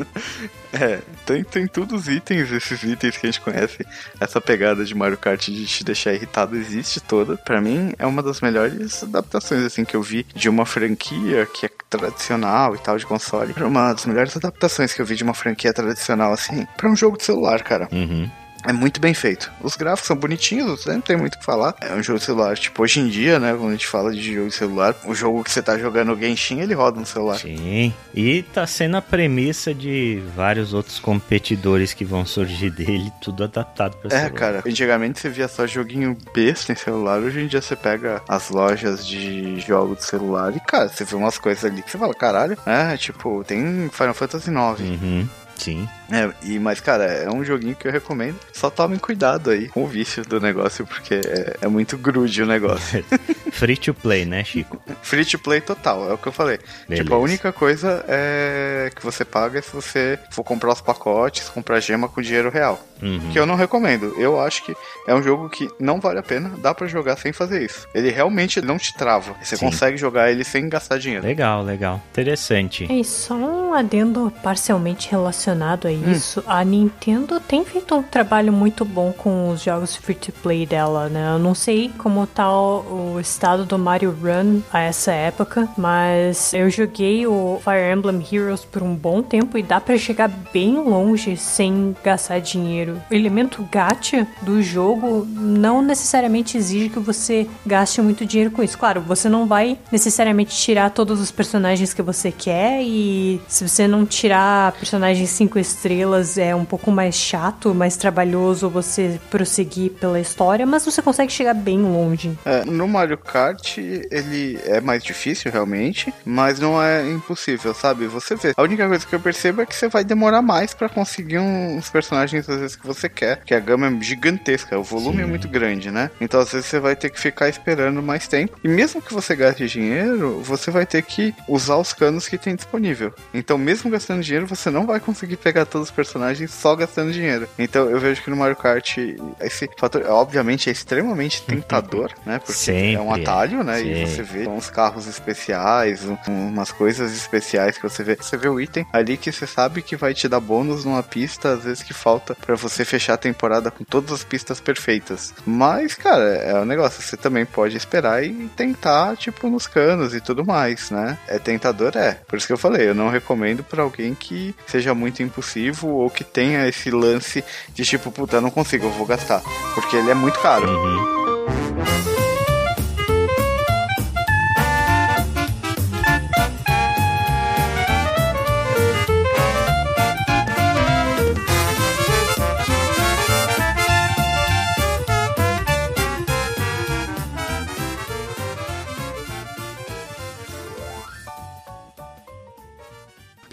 é, tem, tem todos os itens, esses itens que a gente conhece. Essa pegada de Mario Kart de te deixar irritado existe toda. Para mim, é uma das melhores adaptações assim que eu vi de uma franquia que é tradicional e tal de console. Uma das melhores adaptações que eu vi de uma franquia tradicional assim, para um jogo de celular, cara. Uhum. É muito bem feito. Os gráficos são bonitinhos, não tem muito o que falar. É um jogo de celular. Tipo, hoje em dia, né? Quando a gente fala de jogo de celular, o jogo que você tá jogando Genshin, ele roda no celular. Sim. E tá sendo a premissa de vários outros competidores que vão surgir dele, tudo adaptado pra é, celular. É, cara. Antigamente você via só joguinho besta em celular. Hoje em dia você pega as lojas de jogos de celular e, cara, você vê umas coisas ali que você fala, caralho. É, tipo, tem Final Fantasy IX. Uhum. Sim. É, e, mas, cara, é um joguinho que eu recomendo. Só tomem cuidado aí com o vício do negócio, porque é, é muito grude o negócio. Free to play, né, Chico? Free to play total, é o que eu falei. Beleza. Tipo, a única coisa é que você paga é se você for comprar os pacotes, comprar gema com dinheiro real. Uhum. Que eu não recomendo. Eu acho que é um jogo que não vale a pena, dá para jogar sem fazer isso. Ele realmente não te trava. Você Sim. consegue jogar ele sem gastar dinheiro. Legal, legal. Interessante. E só um adendo parcialmente relacionado a hum. isso. Hum. A Nintendo tem feito um trabalho muito bom com os jogos free to play dela, né? Eu não sei como tá o estado do Mario Run a essa época, mas eu joguei o Fire Emblem Heroes por um bom tempo e dá para chegar bem longe sem gastar dinheiro. O elemento gacha do jogo não necessariamente exige que você gaste muito dinheiro com isso. Claro, você não vai necessariamente tirar todos os personagens que você quer e se você não tirar personagens 5 estrelas é um pouco mais chato, mais trabalhoso você prosseguir pela história, mas você consegue chegar bem longe. É, no Mario Kart ele é mais difícil realmente, mas não é impossível, sabe? Você vê. A única coisa que eu percebo é que você vai demorar mais para conseguir uns personagens às vezes que você quer, que a gama é gigantesca, o volume é Sim. é muito grande, né? Então às vezes você vai ter que ficar esperando mais tempo. E mesmo que você gaste dinheiro, você vai ter que usar os canos que tem disponível. Então, mesmo gastando dinheiro, você não vai conseguir pegar todos os personagens só gastando dinheiro. Então, eu vejo que no Mario Kart esse fator, obviamente, é extremamente tentador, né? Porque Sempre. é um atalho, né? Sim. E você vê uns carros especiais, umas coisas especiais que você vê. Você vê o item ali que você sabe que vai te dar bônus numa pista, às vezes que falta para você fechar a temporada com todas as pistas perfeitas. Mas, cara, é um negócio, você também pode esperar e tentar, tipo, nos canos e tudo mais, né? É tentador, é. Por isso que eu falei, eu não recomendo para alguém que seja muito impulsivo ou que tenha esse lance de tipo, puta, não consigo, eu vou gastar. Porque ele é muito caro. Uhum.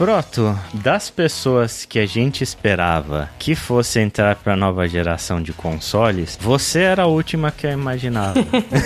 Proto, das pessoas que a gente esperava que fosse entrar para a nova geração de consoles, você era a última que eu imaginava.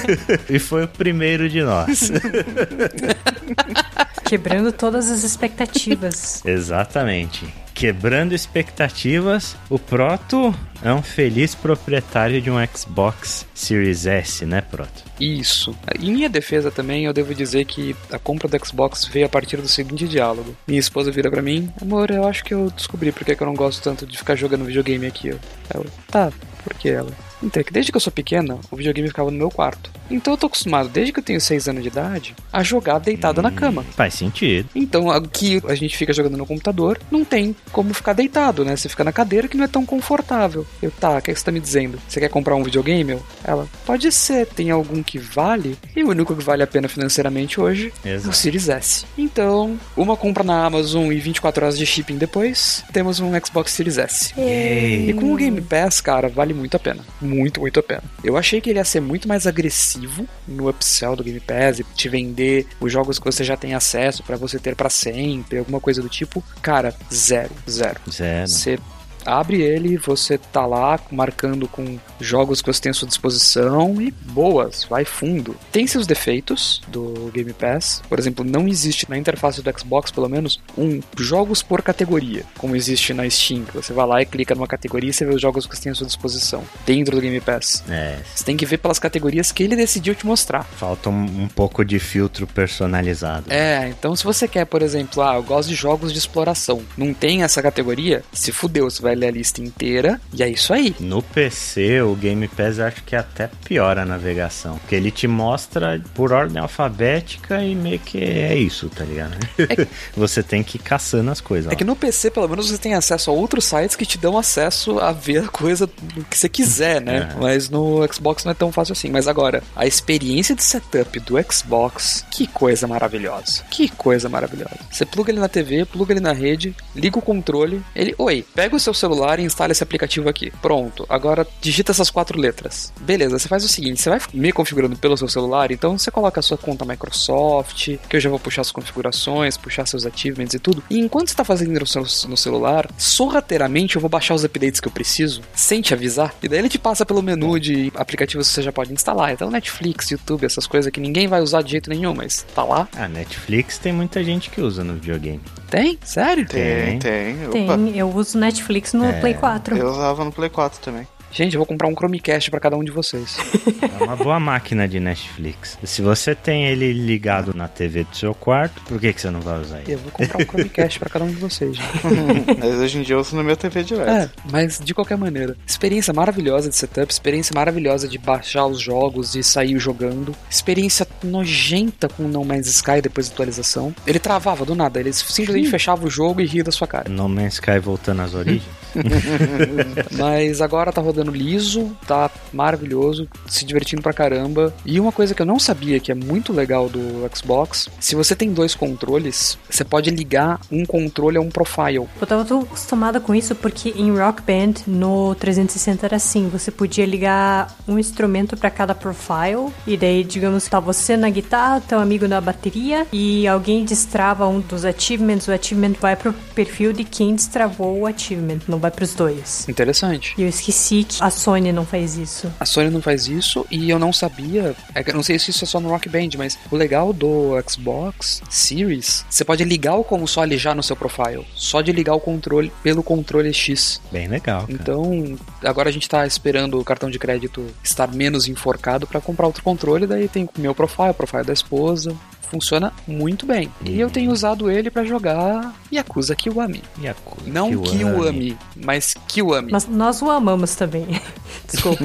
e foi o primeiro de nós. Quebrando todas as expectativas. Exatamente. Quebrando expectativas, o Proto é um feliz proprietário de um Xbox Series S, né, Proto? Isso. Em minha defesa também, eu devo dizer que a compra do Xbox veio a partir do seguinte diálogo. Minha esposa vira para mim, amor, eu acho que eu descobri porque que eu não gosto tanto de ficar jogando videogame aqui. Eu, tá, por que ela? Então, é que desde que eu sou pequena, o videogame ficava no meu quarto. Então eu tô acostumado, desde que eu tenho 6 anos de idade, a jogar deitado hum, na cama. Faz sentido. Então, aqui a gente fica jogando no computador, não tem como ficar deitado, né? Você fica na cadeira que não é tão confortável. Eu, tá, o que, é que você tá me dizendo? Você quer comprar um videogame? Ela, pode ser, tem algum que vale? E o único que vale a pena financeiramente hoje Exato. é o Series S. Então, uma compra na Amazon e 24 horas de shipping depois, temos um Xbox Series S. Yay. E com o Game Pass, cara, vale muito a pena muito, muito a pena. Eu achei que ele ia ser muito mais agressivo no upsell do Game Pass e te vender os jogos que você já tem acesso para você ter para sempre, alguma coisa do tipo. Cara, zero, zero. Zero. Você abre ele, você tá lá marcando com jogos que você tem à sua disposição e boas, vai fundo. Tem seus defeitos do Game Pass, por exemplo, não existe na interface do Xbox, pelo menos, um jogos por categoria, como existe na Steam, que você vai lá e clica numa categoria e você vê os jogos que você tem à sua disposição, dentro do Game Pass. É. Você tem que ver pelas categorias que ele decidiu te mostrar. Falta um, um pouco de filtro personalizado. É, então se você quer, por exemplo, ah, eu gosto de jogos de exploração, não tem essa categoria, se fudeu, você vai vai ler a lista inteira e é isso aí. No PC, o Game Pass acho que até piora a navegação, porque ele te mostra por ordem alfabética e meio que é isso, tá ligado? É... você tem que ir caçando as coisas. É lá. que no PC, pelo menos, você tem acesso a outros sites que te dão acesso a ver a coisa que você quiser, né? É. Mas no Xbox não é tão fácil assim. Mas agora, a experiência de setup do Xbox, que coisa maravilhosa. Que coisa maravilhosa. Você pluga ele na TV, pluga ele na rede, liga o controle, ele, oi, pega o seu celular e instala esse aplicativo aqui. Pronto. Agora digita essas quatro letras. Beleza, você faz o seguinte: você vai me configurando pelo seu celular, então você coloca a sua conta Microsoft, que eu já vou puxar as configurações, puxar seus achievements e tudo. E enquanto você tá fazendo no, no celular, sorrateiramente eu vou baixar os updates que eu preciso, sem te avisar. E daí ele te passa pelo menu de aplicativos que você já pode instalar. Então, Netflix, YouTube, essas coisas que ninguém vai usar de jeito nenhum, mas tá lá. A Netflix tem muita gente que usa no videogame. Tem? Sério? Tem, tem. Tem, Opa. eu uso Netflix no É. Play 4. Eu usava no Play 4 também. Gente, eu vou comprar um Chromecast pra cada um de vocês. É uma boa máquina de Netflix. Se você tem ele ligado na TV do seu quarto, por que, que você não vai usar ele? Eu vou comprar um Chromecast pra cada um de vocês, gente. Mas hoje em dia eu uso no meu TV direto. É, mas de qualquer maneira. Experiência maravilhosa de setup, experiência maravilhosa de baixar os jogos e sair jogando. Experiência nojenta com o No Man's Sky depois da atualização. Ele travava do nada, ele simplesmente fechava o jogo e ria da sua cara. No Man's Sky voltando às origens? Mas agora tá rodando liso, tá maravilhoso, se divertindo pra caramba. E uma coisa que eu não sabia que é muito legal do Xbox, se você tem dois controles, você pode ligar um controle a um profile. Eu tava tão acostumada com isso porque em Rock Band no 360 era assim, você podia ligar um instrumento pra cada profile e daí, digamos, tá você na guitarra, teu amigo na bateria e alguém destrava um dos achievements, o achievement vai pro perfil de quem destravou o achievement, não vai pros dois. Interessante. E eu esqueci que a Sony não faz isso. A Sony não faz isso e eu não sabia. é não sei se isso é só no Rock Band, mas o legal do Xbox Series, você pode ligar o console já no seu profile. Só de ligar o controle pelo controle X. Bem legal, cara. Então, agora a gente tá esperando o cartão de crédito estar menos enforcado para comprar outro controle. Daí tem o meu profile, o profile da esposa. Funciona muito bem. E eu tenho usado ele para jogar Yakuza Kiwami. Yakuza, Não Kiwami. Kiwami, mas Kiwami. Mas nós o amamos também. Desculpa.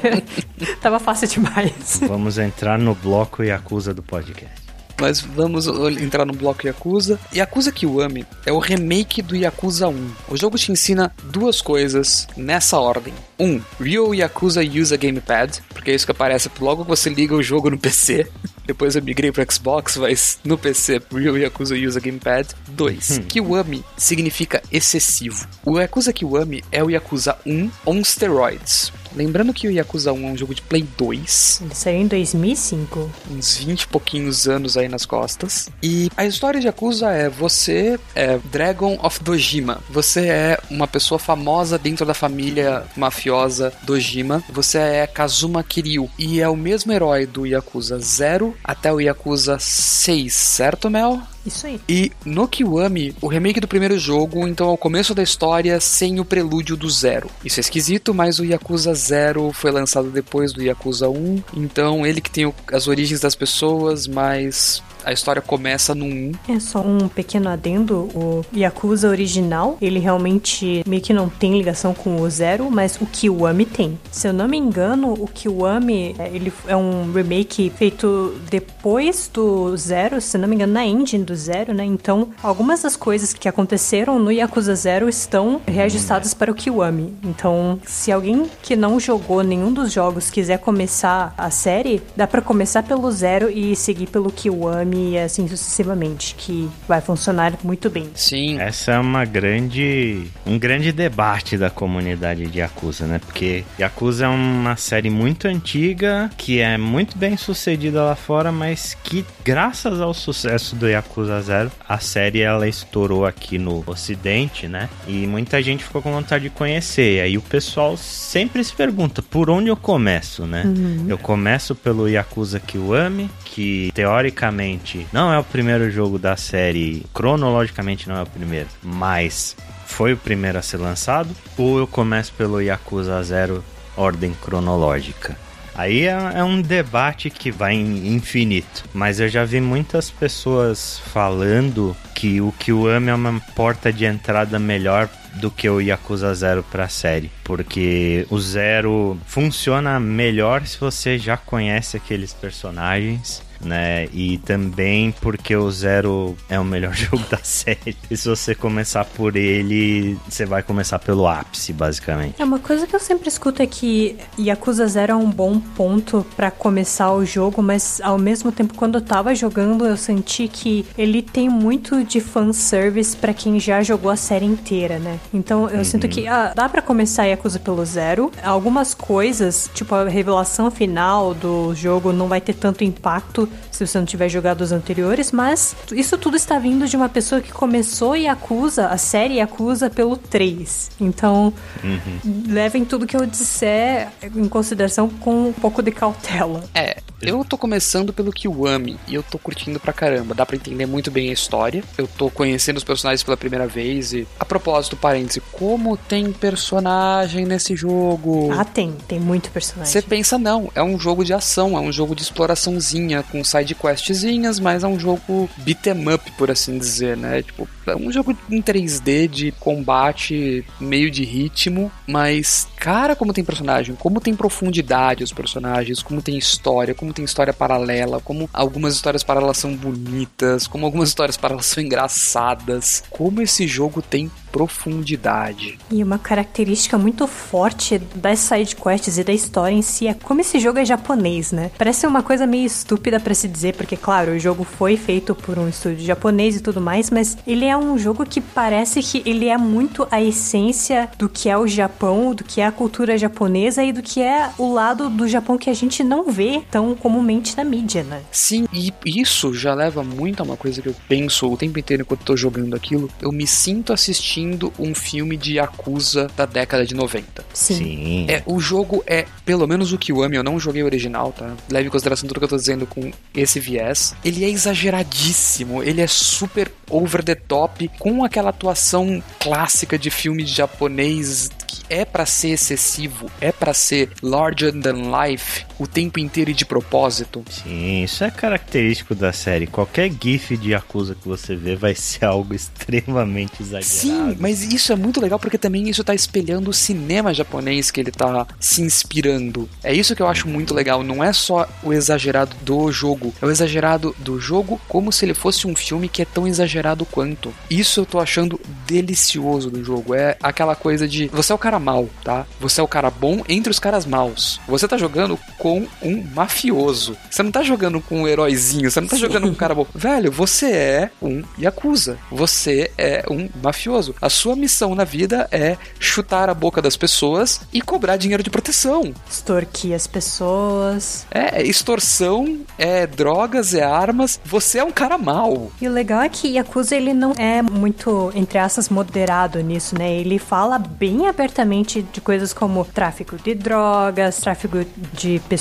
Tava fácil demais. Vamos entrar no bloco Yakuza do podcast. Mas vamos entrar no bloco Yakuza. Yakuza Kiwami é o remake do Yakuza 1. O jogo te ensina duas coisas nessa ordem. Um, Real Yakuza Use a Gamepad, porque é isso que aparece logo que você liga o jogo no PC. Depois eu migrei pro Xbox, mas no PC, Real Yakuza Use a Gamepad. 2. Kiwami significa excessivo. O Yakuza Kiwami é o Yakuza 1 on steroids. Lembrando que o Yakuza 1 é um jogo de Play 2, Ele saiu em 2005. uns 20 e pouquinhos anos aí nas costas. E a história de Yakuza é você é Dragon of Dojima. Você é uma pessoa famosa dentro da família mafiosa Dojima. Você é Kazuma Kiryu e é o mesmo herói do Yakuza 0 até o Yakuza 6, certo, Mel? Isso aí. E no Kiwami, o remake do primeiro jogo, então é o começo da história sem o prelúdio do zero. Isso é esquisito, mas o Yakuza Zero foi lançado depois do Yakuza 1, então ele que tem as origens das pessoas, mas a história começa no 1. É só um pequeno adendo, o Yakuza original, ele realmente meio que não tem ligação com o Zero, mas o Kiwami tem. Se eu não me engano, o Kiwami, é, ele é um remake feito depois do Zero, se não me engano, na engine do Zero, né? Então, algumas das coisas que aconteceram no Yakuza Zero estão reajustadas para o Kiwami. Então, se alguém que não jogou nenhum dos jogos quiser começar a série, dá pra começar pelo Zero e seguir pelo Kiwami e assim sucessivamente, que vai funcionar muito bem. Sim. Essa é uma grande, um grande debate da comunidade de Yakuza, né? Porque Yakuza é uma série muito antiga, que é muito bem sucedida lá fora, mas que graças ao sucesso do Yakuza Zero, a série ela estourou aqui no ocidente, né? E muita gente ficou com vontade de conhecer. E aí o pessoal sempre se pergunta, por onde eu começo, né? Eu começo pelo Yakuza Kiwami, que teoricamente não é o primeiro jogo da série, cronologicamente não é o primeiro, mas foi o primeiro a ser lançado, ou eu começo pelo Yakuza Zero ordem cronológica. Aí é, é um debate que vai infinito, mas eu já vi muitas pessoas falando que o Kiwami é uma porta de entrada melhor do que o Yakuza Zero pra série, porque o Zero funciona melhor se você já conhece aqueles personagens né? E também porque o Zero é o melhor jogo da série. E se você começar por ele, você vai começar pelo ápice, basicamente. É uma coisa que eu sempre escuto é que Yakuza Zero é um bom ponto para começar o jogo, mas ao mesmo tempo quando eu tava jogando, eu senti que ele tem muito de fanservice para quem já jogou a série inteira, né? Então eu uhum. sinto que ah, dá para começar Yakuza pelo Zero. Algumas coisas, tipo a revelação final do jogo não vai ter tanto impacto se você não tiver jogado os anteriores, mas isso tudo está vindo de uma pessoa que começou e acusa, a série acusa pelo 3. Então, uhum. levem tudo que eu disser em consideração com um pouco de cautela. É, eu tô começando pelo Kiwami e eu tô curtindo pra caramba. Dá pra entender muito bem a história. Eu tô conhecendo os personagens pela primeira vez e, a propósito, parêntese, como tem personagem nesse jogo? Ah, tem. Tem muito personagem. Você pensa, não, é um jogo de ação, é um jogo de exploraçãozinha com side de questzinhas, mas é um jogo beat'em up, por assim dizer, né? Tipo, é um jogo em 3D de combate, meio de ritmo, mas cara, como tem personagem, como tem profundidade os personagens, como tem história, como tem história paralela, como algumas histórias paralelas são bonitas, como algumas histórias paralelas são engraçadas, como esse jogo tem profundidade. E uma característica muito forte das side quests e da história em si é como esse jogo é japonês, né? Parece uma coisa meio estúpida para se dizer, porque claro, o jogo foi feito por um estúdio japonês e tudo mais, mas ele é um jogo que parece que ele é muito a essência do que é o Japão, do que é a cultura japonesa e do que é o lado do Japão que a gente não vê tão comumente na mídia, né? Sim, e isso já leva muito a uma coisa que eu penso o tempo inteiro enquanto tô jogando aquilo. Eu me sinto assistindo um filme de Yakuza da década de 90. Sim. Sim. É, o jogo é, pelo menos o que eu amo, eu não joguei o original, tá? Leve em consideração tudo que eu tô dizendo com esse viés. Ele é exageradíssimo, ele é super over the top, com aquela atuação clássica de filme japonês que é para ser excessivo, é para ser larger than life o tempo inteiro e de propósito. Sim, isso é característico da série. Qualquer gif de Yakuza que você vê vai ser algo extremamente exagerado. Sim, mas isso é muito legal porque também isso tá espelhando o cinema japonês que ele tá se inspirando. É isso que eu acho muito legal. Não é só o exagerado do jogo, é o exagerado do jogo como se ele fosse um filme que é tão exagerado quanto. Isso eu tô achando delicioso do jogo. É aquela coisa de você é o cara mal, tá? Você é o cara bom entre os caras maus. Você tá jogando com um mafioso. Você não tá jogando com um heróizinho, você não tá Sim. jogando com um cara bom. Velho, você é um Yakuza. Você é um mafioso. A sua missão na vida é chutar a boca das pessoas e cobrar dinheiro de proteção. Extorquir as pessoas. É, é extorsão, é drogas, é armas. Você é um cara mal. E o legal é que Yakuza ele não é muito, entre aspas, moderado nisso, né? Ele fala bem abertamente de coisas como tráfico de drogas, tráfico de pessoas,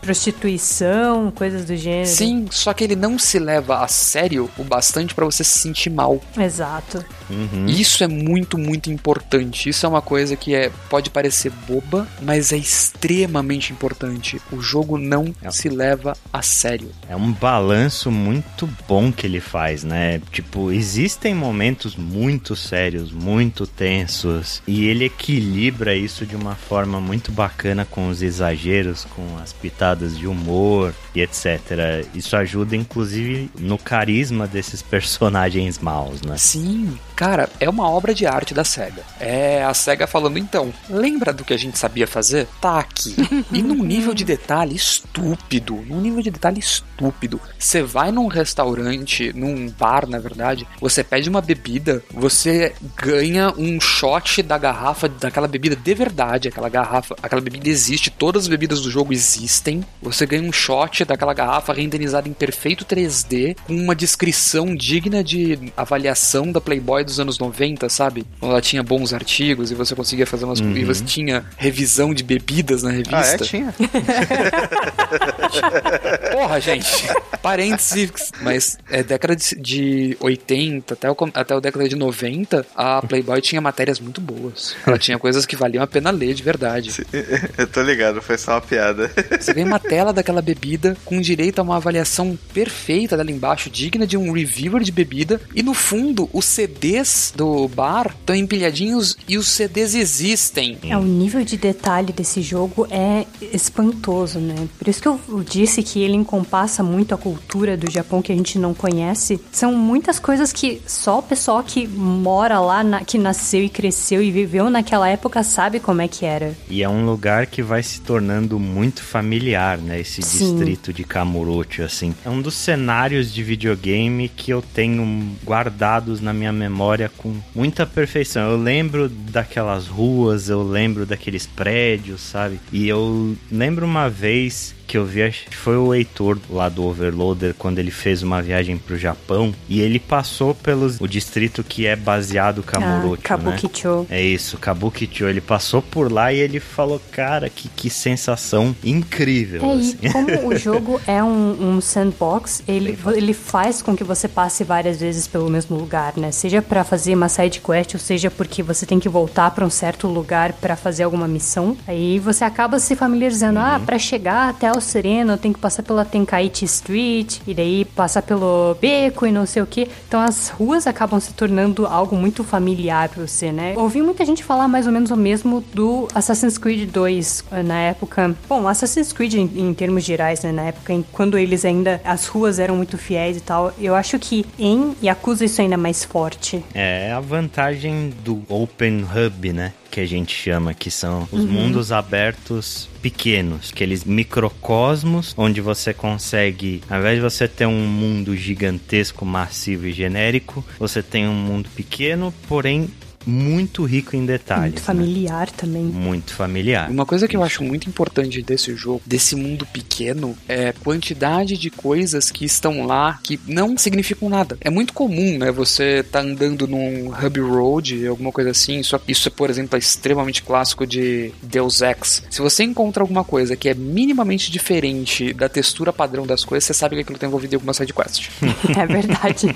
prostituição, coisas do gênero. Sim, só que ele não se leva a sério o bastante para você se sentir mal. Exato. Uhum. Isso é muito, muito importante. Isso é uma coisa que é, pode parecer boba, mas é extremamente importante. O jogo não é. se leva a sério. É um balanço muito bom que ele faz, né? Tipo, existem momentos muito sérios, muito tensos, e ele equilibra isso de uma forma muito bacana com os exageros, com as pitadas de humor e etc. Isso ajuda, inclusive, no carisma desses personagens maus, né? Sim, Cara, é uma obra de arte da SEGA. É a SEGA falando, então, lembra do que a gente sabia fazer? Tá aqui. E num nível de detalhe estúpido, num nível de detalhe estúpido. Você vai num restaurante, num bar, na verdade, você pede uma bebida, você ganha um shot da garrafa daquela bebida de verdade, aquela garrafa, aquela bebida existe, todas as bebidas do jogo existem. Você ganha um shot daquela garrafa renderizada em perfeito 3D, com uma descrição digna de avaliação da Playboy dos anos 90, sabe? Quando ela tinha bons artigos e você conseguia fazer umas. Uhum. E você tinha revisão de bebidas na revista. Ah, é? Tinha. Porra, gente. Parênteses. Mas é década de, de 80 até o, até a década de 90, a Playboy tinha matérias muito boas. Ela tinha coisas que valiam a pena ler de verdade. Eu tô ligado, faz só uma piada. Você ganha uma tela daquela bebida com direito a uma avaliação perfeita dela embaixo, digna de um reviewer de bebida. E no fundo, os CDs do bar estão empilhadinhos e os CDs existem. É, o nível de detalhe desse jogo é espantoso, né? Por isso que eu disse que ele encompassa muito a cultura do Japão que a gente não conhece. São muitas coisas que só o pessoal que mora lá, na, que nasceu e cresceu e viveu naquela época sabe como é que era. E é um lugar que vai se tornando muito familiar, né? Esse Sim. distrito de Kamurocho, assim. É um dos cenários de videogame que eu tenho guardados na minha memória com muita perfeição. Eu lembro daquelas ruas, eu lembro daqueles prédios, sabe? E eu lembro uma vez que eu vi, acho que foi o Heitor lá do Overloader, quando ele fez uma viagem pro Japão, e ele passou pelo o distrito que é baseado Kamurocho, ah, né? Kabukicho. É isso, Kabukicho. Ele passou por lá e ele falou, cara, que, que sensação incrível. É, assim. e como o jogo é um, um sandbox, ele, ele faz com que você passe várias vezes pelo mesmo lugar, né? Seja pra fazer uma side quest, ou seja porque você tem que voltar pra um certo lugar pra fazer alguma missão. Aí você acaba se familiarizando, ah, pra chegar até o Sereno, tem que passar pela Tenkaichi Street, e daí passar pelo beco e não sei o que. Então as ruas acabam se tornando algo muito familiar pra você, né? Ouvi muita gente falar mais ou menos o mesmo do Assassin's Creed 2 eh, na época. Bom, Assassin's Creed em, em termos gerais, né? Na época em, quando eles ainda. As ruas eram muito fiéis e tal. Eu acho que em Yakuza isso ainda é mais forte. É a vantagem do Open Hub, né? Que a gente chama, que são os mundos abertos pequenos, aqueles microcosmos, onde você consegue, ao invés de você ter um mundo gigantesco, massivo e genérico, você tem um mundo pequeno, porém muito rico em detalhes. muito né? familiar também. Muito familiar. Uma coisa que eu acho muito importante desse jogo, desse mundo pequeno, é a quantidade de coisas que estão lá que não significam nada. É muito comum, né? Você tá andando num hub road, alguma coisa assim. Isso, isso por exemplo, é extremamente clássico de Deus Ex. Se você encontra alguma coisa que é minimamente diferente da textura padrão das coisas, você sabe que aquilo tem envolvido em alguma side quest. É verdade.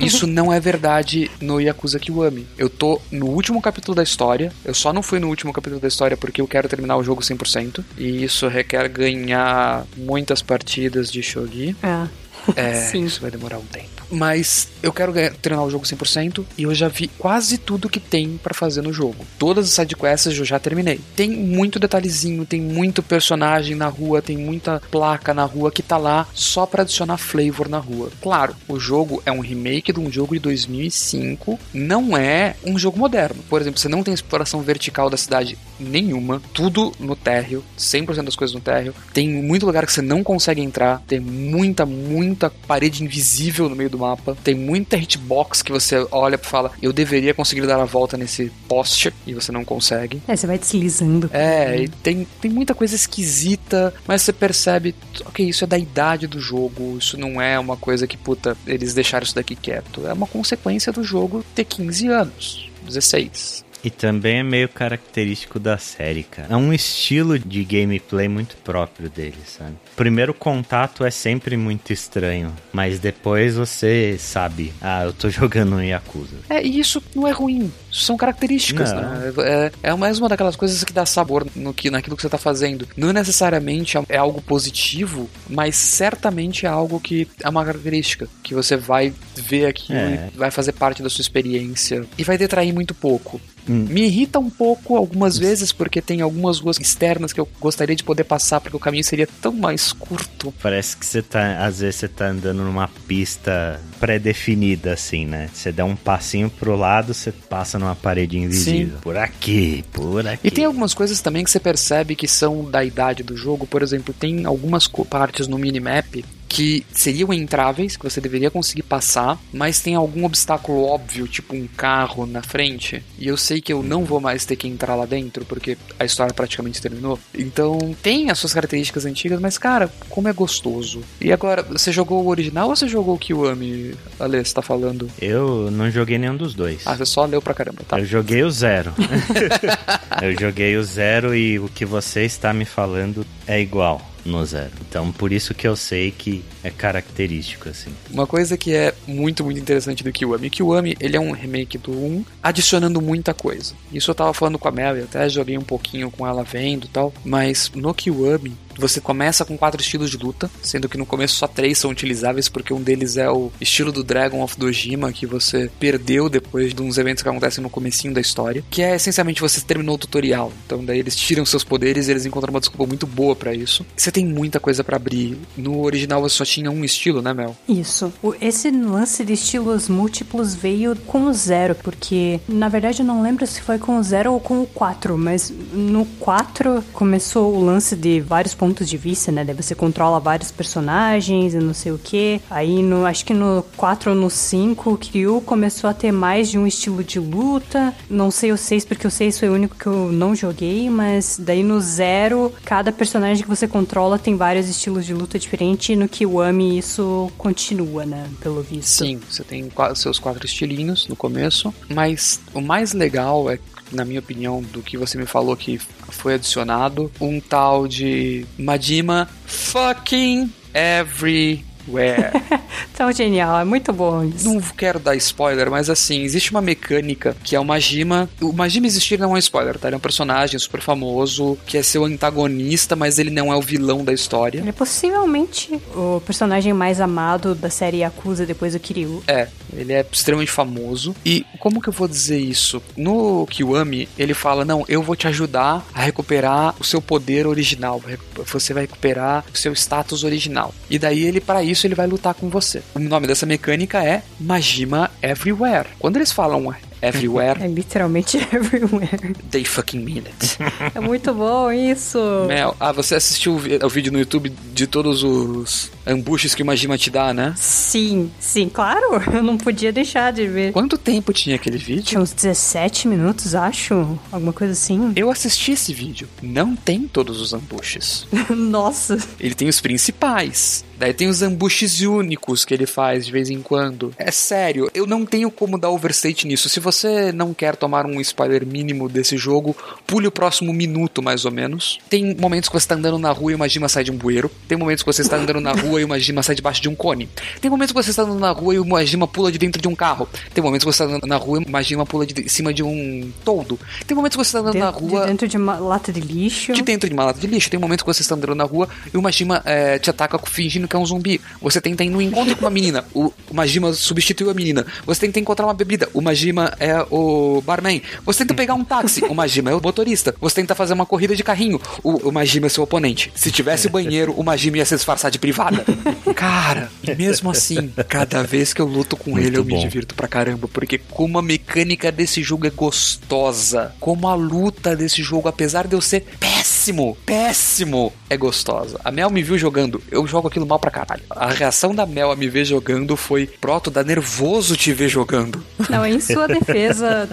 Isso não é verdade no Yakuza Kiwami. Eu tô no último capítulo da história. Eu só não fui no último capítulo da história porque eu quero terminar o jogo 100%. E isso requer ganhar muitas partidas de shogi. é. É, Sim. isso vai demorar um tempo. Mas eu quero ganhar- treinar o jogo 100% e eu já vi quase tudo que tem pra fazer no jogo. Todas as sidequests eu já terminei. Tem muito detalhezinho, tem muito personagem na rua, tem muita placa na rua que tá lá só pra adicionar flavor na rua. Claro, o jogo é um remake de um jogo de 2005, não é um jogo moderno. Por exemplo, você não tem exploração vertical da cidade nenhuma, tudo no térreo, 100% das coisas no térreo. Tem muito lugar que você não consegue entrar, tem muita, muita parede invisível no meio do mapa, tem muita hitbox que você olha e fala, eu deveria conseguir dar a volta nesse poste e você não consegue. É, você vai deslizando. É, e tem, tem muita coisa esquisita, mas você percebe, ok, isso é da idade do jogo, isso não é uma coisa que, puta, eles deixaram isso daqui quieto. É uma consequência do jogo ter 15 anos, 16. E também é meio característico da série, cara. É um estilo de gameplay muito próprio dele, sabe? Primeiro contato é sempre muito estranho, mas depois você sabe, ah, eu tô jogando um Yakuza. É, e isso não é ruim. Isso são características, Não. né? É, é mais uma daquelas coisas que dá sabor no que, naquilo que você tá fazendo. Não necessariamente é algo positivo, mas certamente é algo que é uma característica. Que você vai ver aquilo É. vai fazer parte da sua experiência. E vai detrair muito pouco. Hum. Me irrita um pouco algumas vezes, porque tem algumas ruas externas que eu gostaria de poder passar, porque o caminho seria tão mais curto. Parece que você tá, às vezes você tá andando numa pista pré-definida, assim, né? Você dá um passinho pro lado, você passa numa parede invisível. Sim. Por aqui, por aqui. E tem algumas coisas também que você percebe que são da idade do jogo. Por exemplo, tem algumas partes no minimap que seriam entráveis, que você deveria conseguir passar, mas tem algum obstáculo óbvio, tipo um carro na frente, e eu sei que eu não vou mais ter que entrar lá dentro, porque a história praticamente terminou. Então, tem as suas características antigas, mas cara, como é gostoso. E agora, você jogou o original ou você jogou o Kiwami, Ale, você tá falando? Eu não joguei nenhum dos dois. Ah, você só leu pra caramba, tá? Eu joguei o zero. eu joguei o zero e o que você está me falando é igual. No zero. Então, por isso que eu sei que é característico, assim. Uma coisa que é muito, muito interessante do Kiwami. O Kiwami, ele é um remake do 1, adicionando muita coisa. Isso eu tava falando com a Mel, até joguei um pouquinho com ela vendo e tal, mas no Kiwami, você começa com quatro estilos de luta, sendo que no começo só três são utilizáveis, porque um deles é o estilo do Dragon of Dojima, que você perdeu depois de uns eventos que acontecem no comecinho da história, que é essencialmente você terminou o tutorial. Então daí eles tiram seus poderes e eles encontram uma desculpa muito boa para isso. Você tem muita coisa para abrir. No original você só tinha um estilo, né, Mel? Isso. Esse lance de estilos múltiplos veio com o zero, porque na verdade eu não lembro se foi com o zero ou com o 4, mas no 4 começou o lance de vários pontos de vista, né? Daí você controla vários personagens e não sei o que. Aí no, acho que no 4 ou no 5, o Kiryu começou a ter mais de um estilo de luta. Não sei o 6, porque o 6 foi o único que eu não joguei, mas daí no 0, cada personagem que você controla tem vários estilos de luta diferentes. E no Isso continua, né? Pelo visto. Sim, você tem seus quatro estilinhos no começo, mas o mais legal é na minha opinião, do que você me falou que foi adicionado, um tal de Majima fucking every Where? Tão genial, é muito bom isso. Não quero dar spoiler, mas assim, existe uma mecânica que é o Majima. O Majima existir não é um spoiler, tá? Ele é um personagem super famoso, que é seu antagonista, mas ele não é o vilão da história. Ele é possivelmente o personagem mais amado da série Yakuza depois do Kiryu. É, ele é extremamente famoso. E como que eu vou dizer isso? No Kiwami, ele fala: Não, eu vou te ajudar a recuperar o seu poder original. Você vai recuperar o seu status original. E daí ele, para isso, ele vai lutar com você. O nome dessa mecânica é Majima Everywhere. Quando eles falam everywhere. É literalmente everywhere. They fucking mean it. É muito bom isso. Mel, ah, você assistiu o vídeo no YouTube de todos os ambuches que o Majima te dá, né? Sim, sim, claro. Eu não podia deixar de ver. Quanto tempo tinha aquele vídeo? Tinha uns 17 minutos, acho. Alguma coisa assim. Eu assisti esse vídeo. Não tem todos os ambuches. Nossa. Ele tem os principais. Daí tem os ambuches únicos que ele faz de vez em quando. É sério, eu não tenho como dar overstate nisso. Se você não quer tomar um spoiler mínimo desse jogo, pule o próximo minuto, mais ou menos. Tem momentos que você está andando na rua e uma gima sai de um bueiro. Tem momentos que você está andando na rua e uma gima sai debaixo de um cone. Tem momentos que você está andando na rua e uma gima pula de dentro de um carro. Tem momentos que você está andando na rua e uma gima pula de cima de um toldo. Tem momentos que você está andando na rua. De dentro de uma lata de lixo. De dentro de uma lata de lixo. Tem momentos que você está andando na rua e uma gima é, te ataca fingindo que é um zumbi. Você tenta ir no encontro com uma menina. O, o Majima substituiu a menina. Você tenta encontrar uma bebida. O Majima é o barman. Você tenta pegar um táxi. O Majima é o motorista. Você tenta fazer uma corrida de carrinho. O, o Majima é seu oponente. Se tivesse banheiro, o Majima ia se disfarçar de privada. Cara, e mesmo assim, cada vez que eu luto com Muito ele, eu bom. me divirto pra caramba. Porque como a mecânica desse jogo é gostosa. Como a luta desse jogo, apesar de eu ser péssimo, péssimo, é gostosa. A Mel me viu jogando. Eu jogo aquilo mal pra caralho. A reação da Mel a me ver jogando foi: Proto, dá nervoso te ver jogando. Não, em sua defesa,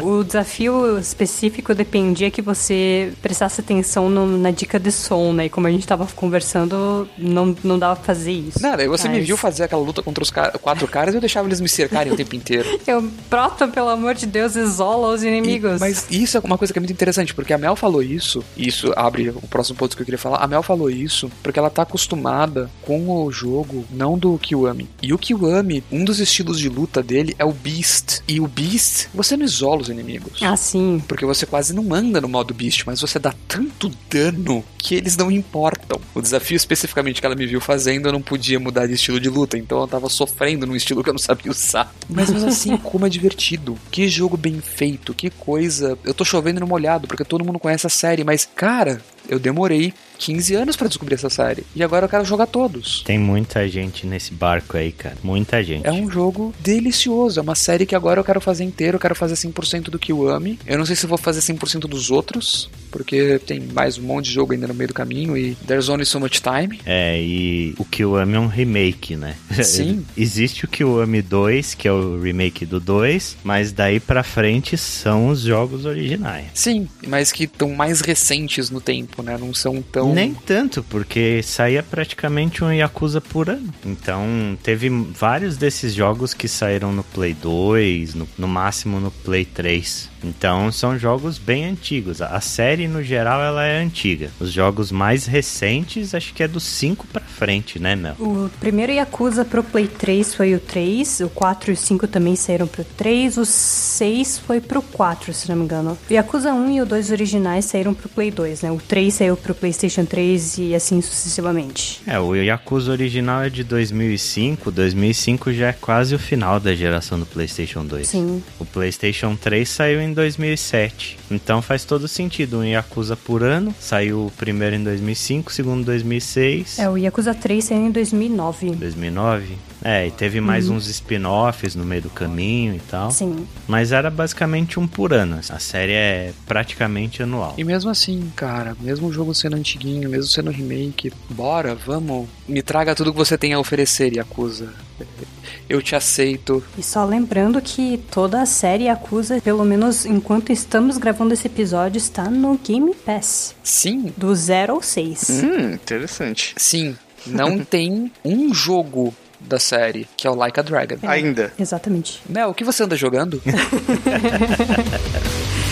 o desafio específico dependia que você prestasse atenção no, na dica de som, né? E como a gente tava conversando, não, não dava pra fazer isso. Nada, você Mas... me viu fazer aquela luta contra os car quatro caras e eu deixava eles me cercarem o tempo inteiro. Eu, Proto, pelo amor de Deus, isola os inimigos. E, mas isso é uma coisa que é muito interessante, porque a Mel falou isso, e isso abre o próximo ponto que eu queria falar. A Mel falou isso porque ela tá acostumada com o jogo, não do Kiwami. E o Kiwami, um dos estilos de luta dele é o Beast. E o Beast, você não isola os inimigos. Ah, sim. Porque você quase não anda no modo Beast, mas você dá tanto dano que eles não importam. O desafio especificamente que ela me viu fazendo, eu não podia mudar de estilo de luta, então eu tava sofrendo num estilo que eu não sabia usar. Mas mesmo assim, como é divertido. Que jogo bem feito, que coisa. Eu tô chovendo no molhado, porque todo mundo conhece a série, mas, cara, eu demorei 15 anos para descobrir essa série. E agora eu quero jogar todos. Tem muita gente nesse barco aí, cara. Muita gente. É um jogo delicioso. É uma série que agora eu quero fazer inteiro. Eu quero fazer 100% do Kiwami. Eu não sei se vou fazer 100% dos outros. Porque tem mais um monte de jogo ainda no meio do caminho. E there's only so much time. É, e o Kiwami é um remake, né? Sim. Existe o Kiwami 2, que é o remake do 2. Mas daí pra frente são os jogos originais. Sim, mas que estão mais recentes no tempo, né? Não são tão Então. Nem tanto, porque saía praticamente um Yakuza por ano. Então, teve vários desses jogos que saíram no Play 2, no, no máximo no Play 3. Então, são jogos bem antigos. A série, no geral, ela é antiga. Os jogos mais recentes, acho que é do 5 pra frente, né, Mel? O primeiro Yakuza pro Play 3 foi o 3, o 4 e o 5 também saíram pro 3, o 6 foi pro 4, se não me engano. O Yakuza 1 e o 2 originais saíram pro Play 2, né? O 3 saiu pro PlayStation 3 e assim sucessivamente. É, o Yakuza original é de 2005. 2005 já é quase o final da geração do PlayStation 2. Sim. O PlayStation 3 saiu em 2007. Então faz todo sentido um Yakuza por ano. Saiu o primeiro em 2005, o segundo em 2006. É, o Yakuza 3 saiu em 2009. 2009? É, e teve mais uns spin-offs no meio do caminho e tal. Sim. Mas era basicamente um por ano. A série é praticamente anual. E mesmo assim, cara, mesmo o jogo sendo antiguinho, mesmo sendo remake, bora, vamos. Me traga tudo que você tem a oferecer, Yakuza. Eu te aceito. E só lembrando que toda a série Yakuza, pelo menos enquanto estamos gravando esse episódio, está no Game Pass. Sim, Do 0 ao 6. Hum, interessante. sim. Não tem um jogo da série que é o Like a Dragon. Ainda. Exatamente. Mel, o que você anda jogando?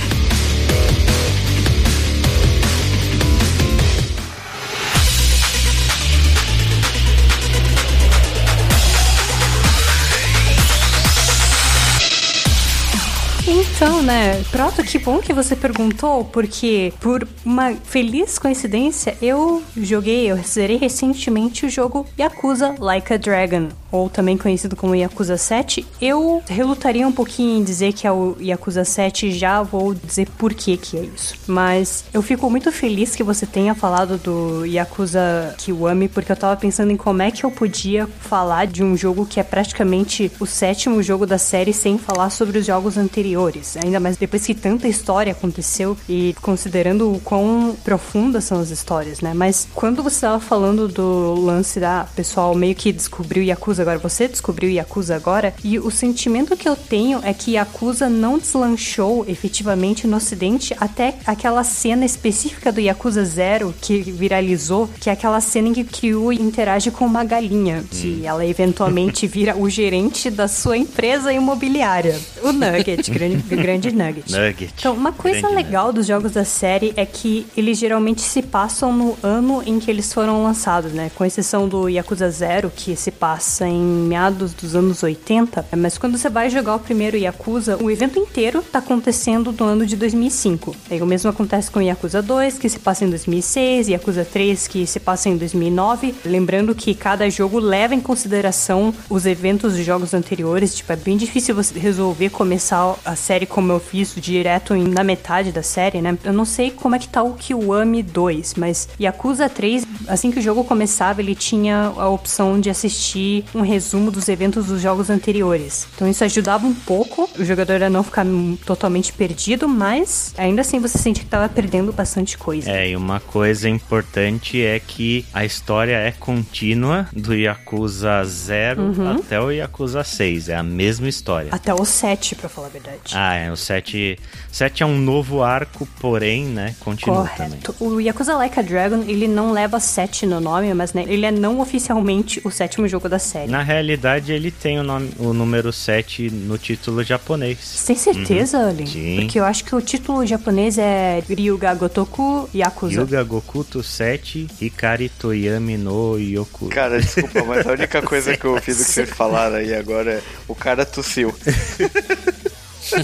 Então, né? Pronto, que bom que você perguntou, porque por uma feliz coincidência, eu joguei, eu zerei recentemente o jogo Yakuza Like a Dragon, ou também conhecido como Yakuza 7. Eu relutaria um pouquinho em dizer que é o Yakuza 7, já vou dizer por que que é isso. Mas eu fico muito feliz que você tenha falado do Yakuza Kiwami, porque eu tava pensando em como é que eu podia falar de um jogo que é praticamente o sétimo jogo da série sem falar sobre os jogos anteriores. Ainda mais depois que tanta história aconteceu e considerando o quão profundas são as histórias, né? Mas quando você tava falando do lance da pessoal meio que descobriu Yakuza agora, você descobriu Yakuza agora, e o sentimento que eu tenho é que Yakuza não deslanchou efetivamente no ocidente até aquela cena específica do Yakuza Zero que viralizou, que é aquela cena em que Kiryu interage com uma galinha, que ela eventualmente vira o gerente da sua empresa imobiliária, o Nugget, grande, grande Nugget. Nugget. Então, uma coisa Grande legal dos jogos da série é que eles geralmente se passam no ano em que eles foram lançados, né? Com exceção do Yakuza Zero, que se passa em meados dos anos 80. Mas quando você vai jogar o primeiro Yakuza, o evento inteiro tá acontecendo no ano de 2005. Aí o mesmo acontece com Yakuza 2, que se passa em 2006, Yakuza 3, que se passa em 2009. Lembrando que cada jogo leva em consideração os eventos dos jogos anteriores. Tipo, é bem difícil você resolver começar a série como eu fiz, direto na metade da série, né? Eu não sei como é que tá o Kiwami 2, mas Yakuza 3, assim que o jogo começava, ele tinha a opção de assistir um resumo dos eventos dos jogos anteriores. Então isso ajudava um pouco o jogador a não ficar totalmente perdido, mas ainda assim você sente que tava perdendo bastante coisa. É, e uma coisa importante é que a história é contínua do Yakuza 0 Uhum. até o Yakuza 6. É a mesma história. Até o 7, pra falar a verdade. Ah, é. O 7. 7 é um novo arco, porém, né? Continua também. Correto. O Yakuza Like a Dragon, ele não leva 7 no nome, mas né, ele é não oficialmente o sétimo jogo da série. Na realidade, ele tem o, nome, o número 7 no título japonês. Você tem certeza? Uhum. Sim. Porque eu acho que o título japonês é Ryuga Gotoku Yakuza. Yuga Gokuto 7, Hikari Toyami no Yoku. Cara, desculpa, mas a única coisa que eu ouvi do que vocês falaram aí agora é o cara tossiu.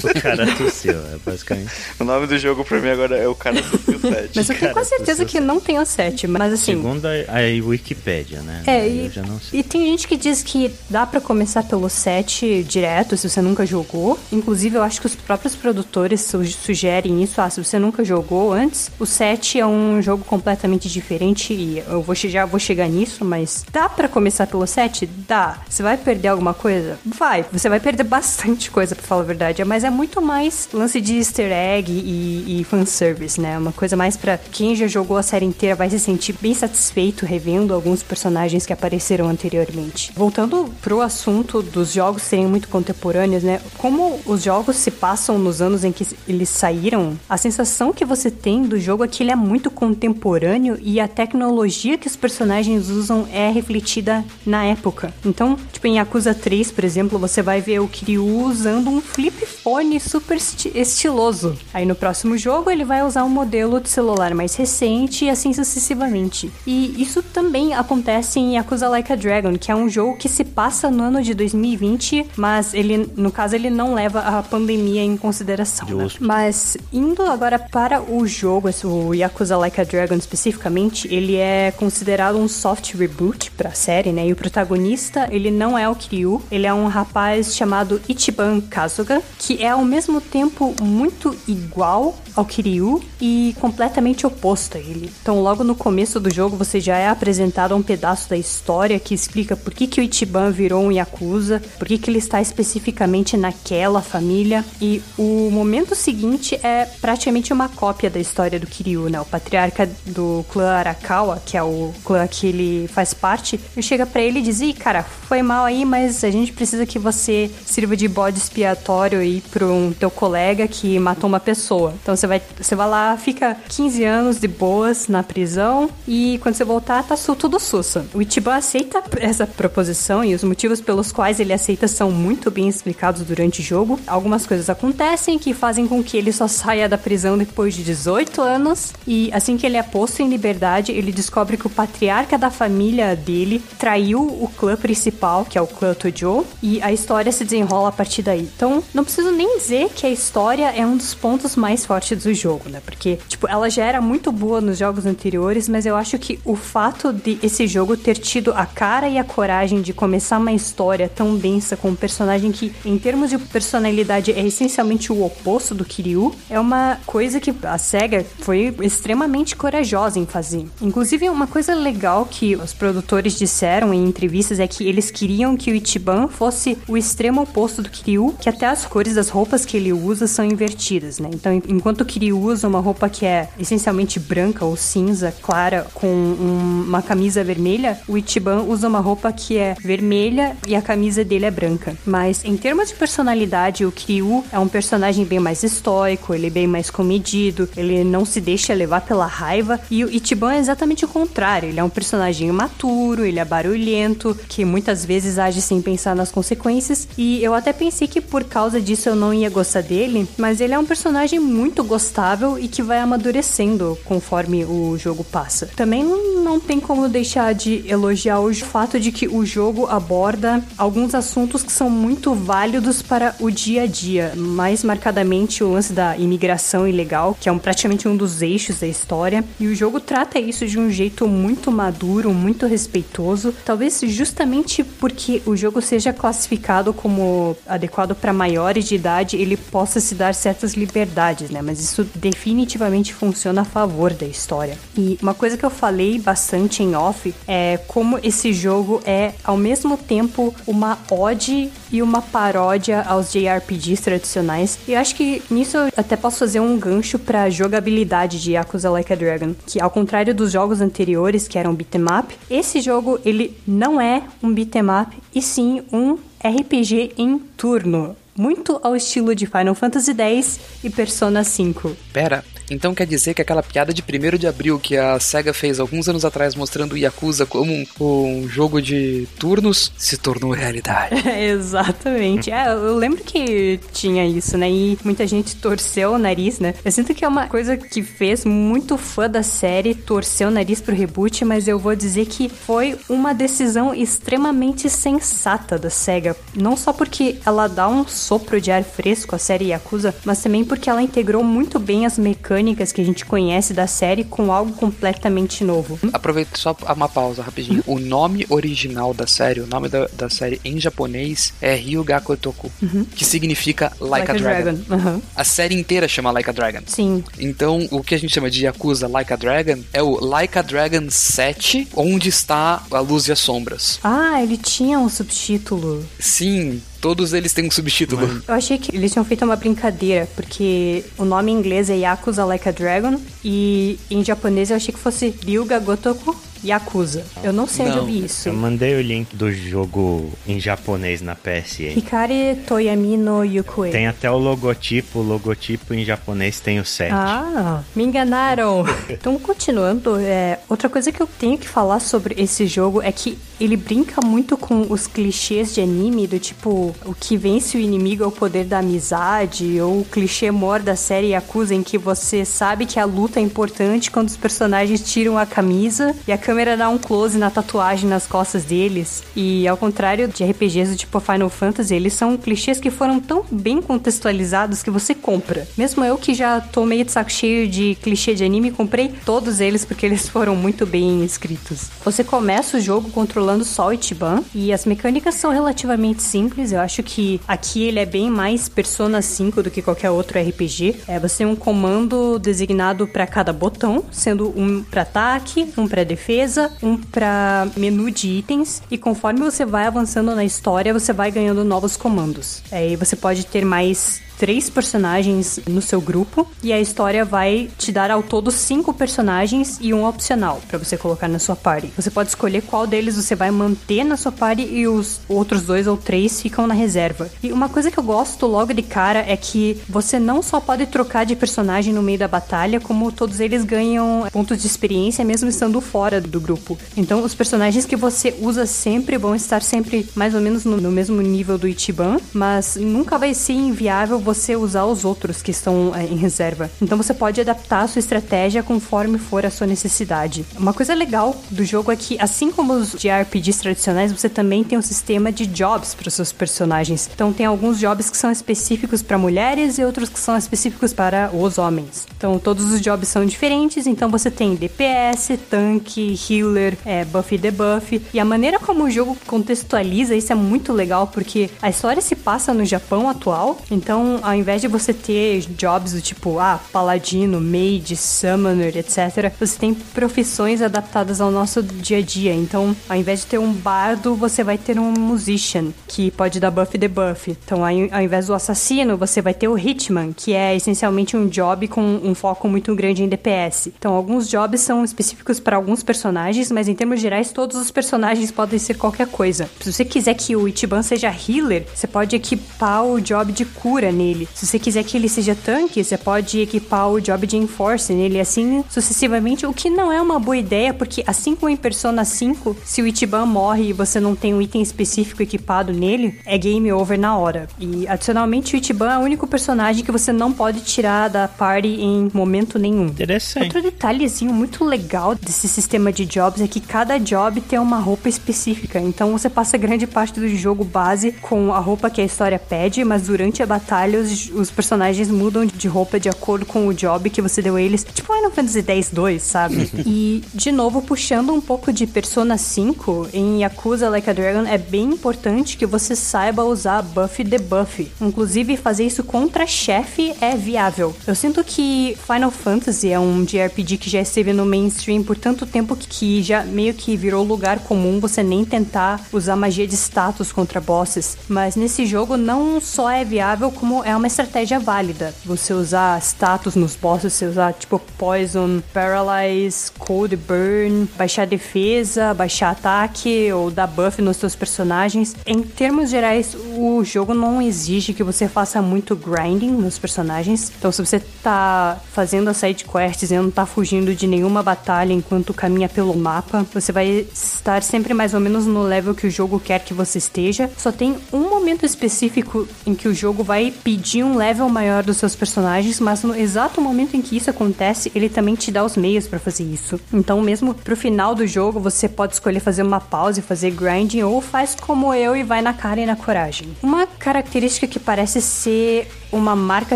O cara tossiu, é basicamente. O nome do jogo pra mim agora é o cara tossiu 7. Mas eu tenho quase certeza que não tem o 7, mas assim... Segundo a, a Wikipédia, né? É, eu e, já não sei. e tem gente que diz que dá pra começar pelo 7 direto, se você nunca jogou. Inclusive, eu acho que os próprios produtores su- sugerem isso. Ah, se você nunca jogou antes, o 7 é um jogo completamente diferente e eu vou, já vou chegar nisso, mas dá pra começar pelo 7? Dá. Você vai perder alguma coisa? Vai. Você vai perder bastante coisa, pra falar a verdade. É mais mas é muito mais lance de easter egg e, e fanservice, né? Uma coisa mais para quem já jogou a série inteira vai se sentir bem satisfeito revendo alguns personagens que apareceram anteriormente. Voltando pro assunto dos jogos serem muito contemporâneos, né? Como os jogos se passam nos anos em que eles saíram, a sensação que você tem do jogo é que ele é muito contemporâneo e a tecnologia que os personagens usam é refletida na época. Então, tipo, em Yakuza 3, por exemplo, você vai ver o Kiryu usando um flip phone super esti estiloso. Aí no próximo jogo ele vai usar um modelo de celular mais recente e assim sucessivamente. E isso também acontece em Yakuza Like a Dragon, que é um jogo que se passa no ano de 2020, mas ele, no caso, ele não leva a pandemia em consideração. Né? Mas indo agora para o jogo, o Yakuza Like a Dragon especificamente, ele é considerado um soft reboot para a série, né? E o protagonista, ele não é o Kiryu, ele é um rapaz chamado Ichiban Kasuga, que é ao mesmo tempo muito igual ao Kiryu e completamente oposto a ele. Então, logo no começo do jogo, você já é apresentado a um pedaço da história que explica por que, que o Ichiban virou um Yakuza, por que, que ele está especificamente naquela família. E o momento seguinte é praticamente uma cópia da história do Kiryu, né? O patriarca do clã Arakawa, que é o clã que ele faz parte, ele chega para ele e diz: Ih, cara, foi mal aí, mas a gente precisa que você sirva de bode expiatório pro um teu colega que matou uma pessoa. Então você vai, você vai lá, fica 15 anos de boas na prisão e quando você voltar, tá tudo sussa. O Ichiban aceita essa proposição e os motivos pelos quais ele aceita são muito bem explicados durante o jogo. Algumas coisas acontecem que fazem com que ele só saia da prisão depois de 18 anos e assim que ele é posto em liberdade, ele descobre que o patriarca da família dele traiu o clã principal, que é o clã Tojo, e a história se desenrola a partir daí. Então, não preciso nem dizer que a história é um dos pontos mais fortes do jogo, né? Porque, tipo, ela já era muito boa nos jogos anteriores, mas eu acho que o fato de esse jogo ter tido a cara e a coragem de começar uma história tão densa com um personagem que, em termos de personalidade, é essencialmente o oposto do Kiryu, é uma coisa que a SEGA foi extremamente corajosa em fazer. Inclusive, uma coisa legal que os produtores disseram em entrevistas é que eles queriam que o Ichiban fosse o extremo oposto do Kiryu, que até as cores das roupas que ele usa são invertidas, né? Então, enquanto Kiryu usa uma roupa que é essencialmente branca ou cinza clara com um, uma camisa vermelha, o Ichiban usa uma roupa que é vermelha e a camisa dele é branca. Mas em termos de personalidade, o Kiryu é um personagem bem mais estoico, ele é bem mais comedido, ele não se deixa levar pela raiva e o Ichiban é exatamente o contrário, ele é um personagem imaturo, ele é barulhento, que muitas vezes age sem pensar nas consequências e eu até pensei que por causa disso eu não ia gostar dele, mas ele é um personagem muito gostável e que vai amadurecendo conforme o jogo passa. Também não tem como deixar de elogiar o fato de que o jogo aborda alguns assuntos que são muito válidos para o dia a dia, mais marcadamente o lance da imigração ilegal, que é um, praticamente um dos eixos da história, e o jogo trata isso de um jeito muito maduro, muito respeitoso, talvez justamente porque o jogo seja classificado como adequado para maiores de ele possa se dar certas liberdades, né? Mas isso definitivamente funciona a favor da história. E uma coisa que eu falei bastante em off é como esse jogo é ao mesmo tempo uma ode e uma paródia aos JRPGs tradicionais. E acho que nisso eu até posso fazer um gancho para jogabilidade de Yakuza Like a Dragon, que ao contrário dos jogos anteriores que eram beat'em up, esse jogo ele não é um beat'em up e sim um RPG em turno muito ao estilo de Final Fantasy X e Persona 5. Pera, então quer dizer que aquela piada de 1 de abril que a SEGA fez alguns anos atrás mostrando o Yakuza como um, um jogo de turnos se tornou realidade. Exatamente. É, eu lembro que tinha isso, né? E muita gente torceu o nariz, né? Eu sinto que é uma coisa que fez muito fã da série torcer o nariz pro reboot, mas eu vou dizer que foi uma decisão extremamente sensata da SEGA. Não só porque ela dá um sopro de ar fresco à série Yakuza, mas também porque ela integrou muito bem as mecânicas mecânicas que a gente conhece da série com algo completamente novo. Aproveita só uma pausa rapidinho. O nome original da série, o nome da, da série em japonês é Ryugaku Toku, uhum. que significa Like, like a, a, Dragon. dragon. Uhum. A série inteira chama Like a Dragon. Sim. Então, o que a gente chama de Yakuza Like a Dragon é o Like a Dragon 7, onde está a luz e as sombras. Ah, ele tinha um subtítulo. Sim, Todos eles têm um subtítulo. Eu achei que eles tinham feito uma brincadeira, porque o nome em inglês é Yakuza Like a Dragon, e em japonês eu achei que fosse Ryuga Gotoku Yakuza. Eu não sei onde eu Não. vi isso. Eu mandei o link do jogo em japonês na PSN. Hikari Toyami no Yukue. Tem até o logotipo, o logotipo em japonês tem o 7. Ah, me enganaram. então, continuando, é, outra coisa que eu tenho que falar sobre esse jogo é que ele brinca muito com os clichês de anime, do tipo, o que vence o inimigo é o poder da amizade, ou o clichê mor da série Yakuza, em que você sabe que a luta é importante quando os personagens tiram a camisa e a câmera dá um close na tatuagem nas costas deles. E ao contrário de RPGs do tipo Final Fantasy, eles são clichês que foram tão bem contextualizados que você compra. Mesmo eu que já tô meio de saco cheio de clichê de anime, comprei todos eles porque eles foram muito bem escritos. Você começa o jogo controlando só o Ichiban e as mecânicas são relativamente simples. Eu acho que aqui ele é bem mais Persona 5 do que qualquer outro RPG. É, você tem um comando designado para cada botão, sendo um para ataque, um para defesa, um para menu de itens e conforme você vai avançando na história, você vai ganhando novos comandos. Aí você pode ter mais três personagens no seu grupo e a história vai te dar ao todo cinco personagens e um opcional pra você colocar na sua party. Você pode escolher qual deles você vai manter na sua party e os outros dois ou três ficam na reserva. E uma coisa que eu gosto logo de cara é que você não só pode trocar de personagem no meio da batalha, como todos eles ganham pontos de experiência mesmo estando fora do grupo. Então os personagens que você usa sempre vão estar sempre mais ou menos no, no mesmo nível do Ichiban, mas nunca vai ser inviável você usar os outros que estão é, em reserva. Então você pode adaptar a sua estratégia conforme for a sua necessidade. Uma coisa legal do jogo é que, assim como os de RPGs tradicionais, você também tem um sistema de jobs para os seus personagens. Então tem alguns jobs que são específicos para mulheres e outros que são específicos para os homens. Então todos os jobs são diferentes, então você tem DPS, tanque, healer, é, buff e debuff. E a maneira como o jogo contextualiza isso é muito legal, porque a história se passa no Japão atual, então ao invés de você ter jobs do tipo, ah, paladino, mage, summoner, etc., você tem profissões adaptadas ao nosso dia a dia. Então, ao invés de ter um bardo, você vai ter um musician, que pode dar buff e debuff. Então, ao invés do assassino, você vai ter o hitman, que é essencialmente um job com um foco muito grande em DPS. Então, alguns jobs são específicos para alguns personagens, mas em termos gerais, todos os personagens podem ser qualquer coisa. Se você quiser que o Ichiban seja healer, você pode equipar o job de cura nele. Se você quiser que ele seja tanque, você pode equipar o job de enforce nele, assim sucessivamente, o que não é uma boa ideia, porque assim como em Persona 5, se o Ichiban morre e você não tem um item específico equipado nele, é game over na hora. E adicionalmente, o Ichiban é o único personagem que você não pode tirar da party em momento nenhum. Interessante. Outro detalhezinho muito legal desse sistema de jobs é que cada job tem uma roupa específica. Então você passa grande parte do jogo base com a roupa que a história pede, mas durante a batalha os, os personagens mudam de roupa de acordo com o job que você deu a eles. Tipo Final Fantasy X-2, sabe? e, de novo, puxando um pouco de Persona 5, em Yakuza Like a Dragon é bem importante que você saiba usar buff e debuff. Inclusive, fazer isso contra chefe é viável. Eu sinto que Final Fantasy é um JRPG que já esteve no mainstream por tanto tempo que já meio que virou lugar comum você nem tentar usar magia de status contra bosses. Mas nesse jogo não só é viável, como é uma estratégia válida. Você usar status nos bosses, você usar tipo Poison, Paralyze, Cold Burn, baixar defesa, baixar ataque ou dar buff nos seus personagens. Em termos gerais, o jogo não exige que você faça muito grinding nos personagens. Então, se você tá fazendo as side quests e não tá fugindo de nenhuma batalha enquanto caminha pelo mapa, você vai estar sempre mais ou menos no level que o jogo quer que você esteja. Só tem um momento específico em que o jogo vai pedir um level maior dos seus personagens, mas no exato momento em que isso acontece, ele também te dá os meios para fazer isso. Então, mesmo pro final do jogo, você pode escolher fazer uma pausa e fazer grinding ou faz como eu e vai na cara e na coragem. Uma característica que parece ser uma marca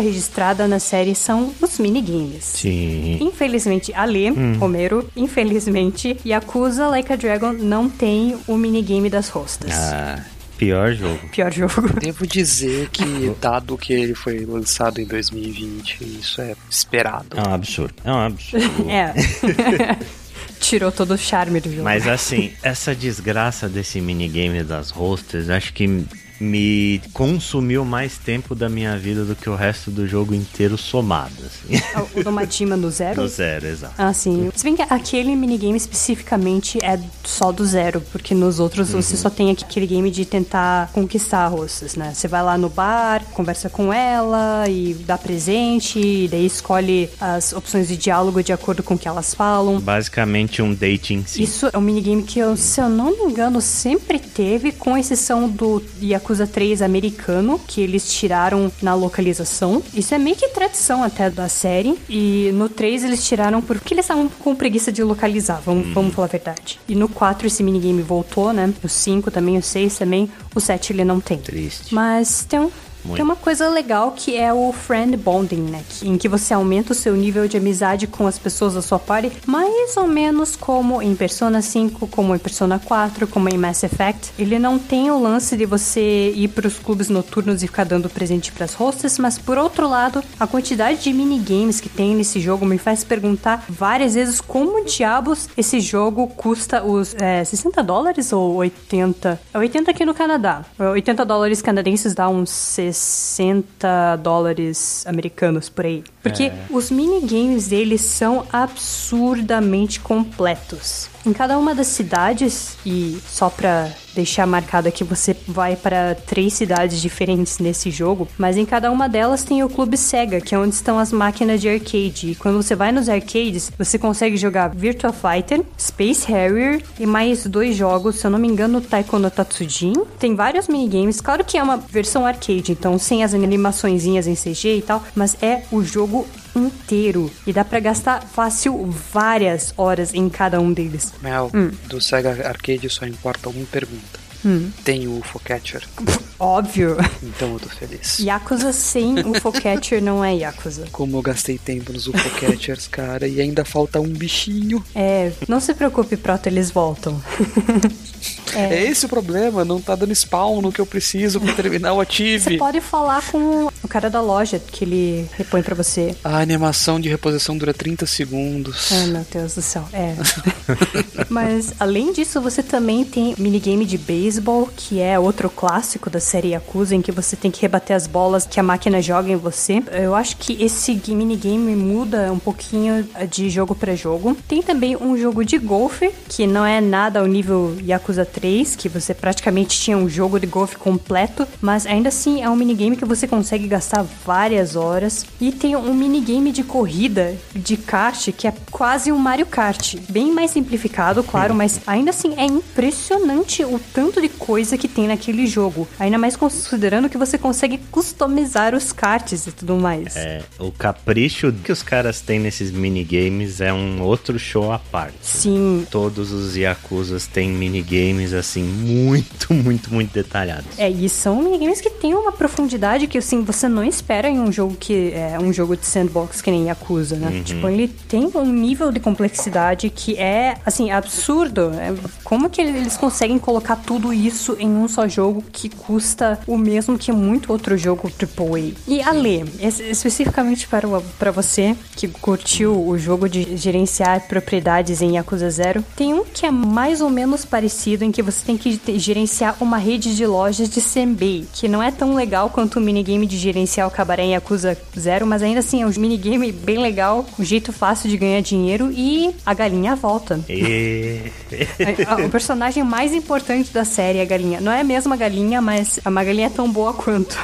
registrada na série são os minigames. Sim. Infelizmente, Ale, Romero, infelizmente, Yakuza Like a Dragon não tem o minigame das rostas. Ah, pior jogo. Pior jogo. Devo dizer que, dado que ele foi lançado em 2020, isso é esperado. É um absurdo. É um absurdo. É. Tirou todo o charme do jogo. Mas assim, essa desgraça desse minigame das rosters, acho que me consumiu mais tempo da minha vida do que o resto do jogo inteiro somado. Assim. O do Majima no zero? No zero, exato. Ah, sim. Se bem que aquele minigame especificamente é só do zero, porque nos outros Uhum. você só tem aquele game de tentar conquistar rostas, né? Você vai lá no bar, conversa com ela e dá presente, e daí escolhe as opções de diálogo de acordo com o que elas falam. Basicamente um dating sim. Isso é um minigame que, eu, se eu não me engano, sempre teve, com exceção do Yakuza 3 americano, que eles tiraram na localização. Isso é meio que tradição até da série. E no 3 eles tiraram porque eles estavam com preguiça de localizar, vamos, vamos falar a verdade. E no 4 esse minigame voltou, né? O 5 também, o 6 também. O 7 ele não tem. Triste. Mas tem um. Muito. Tem uma coisa legal que é o friend bonding, né? Em que você aumenta o seu nível de amizade com as pessoas da sua party, mais ou menos como em Persona 5, como em Persona 4, como em Mass Effect. Ele não tem o lance de você ir pros clubes noturnos e ficar dando presente pras hostes, mas por outro lado, a quantidade de minigames que tem nesse jogo me faz perguntar várias vezes como diabos esse jogo custa os é, 60 dólares ou 80? É 80 aqui no Canadá. 80 dólares canadenses dá uns 60 dólares americanos por aí. Porque os minigames deles são absurdamente completos. Em cada uma das cidades, e só pra deixar marcado aqui, você vai para três cidades diferentes nesse jogo, mas em cada uma delas tem o Clube Sega, que é onde estão as máquinas de arcade. E quando você vai nos arcades, você consegue jogar Virtua Fighter, Space Harrier e mais dois jogos, se eu não me engano, Taiko no Tatsujin. Tem vários minigames, claro que é uma versão arcade, então sem as animaçõezinhas em CG e tal, mas é o jogo inteiro e dá pra gastar fácil várias horas em cada um deles. Mel, do Sega Arcade só importa uma pergunta. Tem o UFO Catcher? Óbvio. Então eu tô feliz. Yakuza sem UFO Catcher não é Yakuza. Como eu gastei tempo nos UFO Catchers, cara, e ainda falta um bichinho. É, não se preocupe, Proto, eles voltam. É, esse o problema, não tá dando spawn no que eu preciso pra terminar o Você Ative. pode falar com o cara da loja que ele repõe pra você. A animação de reposição dura 30 segundos. Ai, meu Deus do céu. É. Mas, além disso, você também tem minigame de beisebol, que é outro clássico da série Yakuza, em que você tem que rebater as bolas que a máquina joga em você. Eu acho que esse minigame muda um pouquinho de jogo pra jogo. Tem também um jogo de golfe, que não é nada ao nível Yakuza 3, que você praticamente tinha um jogo de golfe completo, mas ainda assim é um minigame que você consegue gastar várias horas. E tem um minigame de corrida de kart que é quase um Mario Kart, bem mais simplificado, claro, mas ainda assim é impressionante o tanto de coisa que tem naquele jogo. Ainda mais considerando que você consegue customizar os karts e tudo mais. É, o capricho que os caras têm nesses minigames é um outro show à parte. Sim, Todos os Yakuzas têm minigames assim muito, muito, muito detalhados. É, e são minigames que tem uma profundidade que, assim, você não espera em um jogo que é um jogo de sandbox que nem Yakuza, né? Tipo, ele tem um nível de complexidade que é, assim, absurdo. É, como que eles conseguem colocar tudo isso em um só jogo que custa o mesmo que muito outro jogo AAA? E Ale, es- especificamente para, o- para você que curtiu o jogo de gerenciar propriedades em Yakuza Zero, tem um que é mais ou menos parecido em que você tem que gerenciar uma rede de lojas de Senbei, que não é tão legal quanto o minigame de gerenciar o cabaré em Yakuza Zero, mas ainda assim é um minigame bem legal, um jeito fácil de ganhar dinheiro e a galinha volta. E... A- o personagem mais importante da série é a galinha. Não é a mesma galinha, mas a uma galinha é tão boa quanto.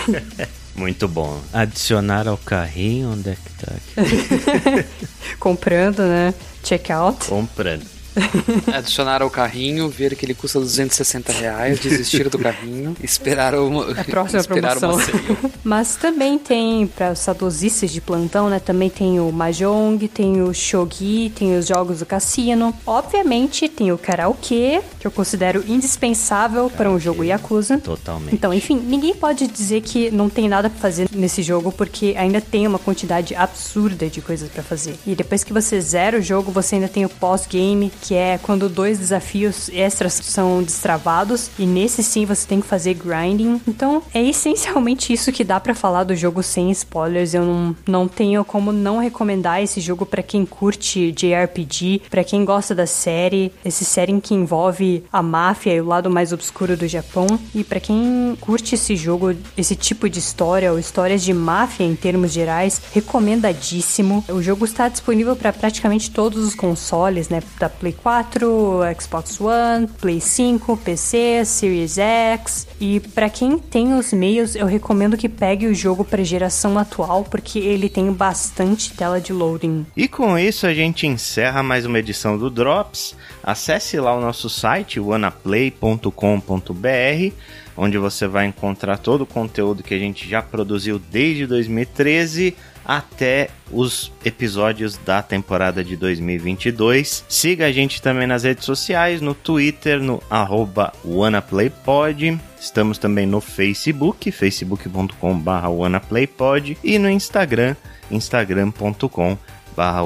Muito bom. Adicionar ao carrinho, onde é que tá aqui? Comprando, né? Checkout. Comprando. Adicionar ao carrinho, ver que ele custa 260 reais, desistir do carrinho, esperar uma, A próxima esperar promoção. Mas também tem, para os saudosistas de plantão, né? Também tem o Mahjong, tem o Shogi, tem os jogos do cassino. Obviamente tem o karaokê, que eu considero indispensável para um jogo Yakuza. Totalmente. Então, enfim, ninguém pode dizer que não tem nada pra fazer nesse jogo, porque ainda tem uma quantidade absurda de coisas pra fazer. E depois que você zera o jogo, você ainda tem o pós-game, que é quando dois desafios extras são destravados e nesse sim você tem que fazer grinding. Então é essencialmente isso que dá para falar do jogo sem spoilers. Eu não, não tenho como não recomendar esse jogo para quem curte JRPG, para quem gosta da série, esse série que envolve a máfia e o lado mais obscuro do Japão e para quem curte esse jogo, esse tipo de história ou histórias de máfia em termos gerais, recomendadíssimo. O jogo está disponível para praticamente todos os consoles, né? Da Play 4, Xbox One, Play 5, PC, Series X. E para quem tem os meios, eu recomendo que pegue o jogo para geração atual, porque ele tem bastante tela de loading. E com isso a gente encerra mais uma edição do Drops. Acesse lá o nosso site, wanaplay.com.br onde você vai encontrar todo o conteúdo que a gente já produziu desde 2013 até os episódios da temporada de 2022. Siga a gente também nas redes sociais, no Twitter, no arroba WannaPlayPod. Estamos também no Facebook, facebook.com.br WannaPlayPod e no Instagram, instagram.com.br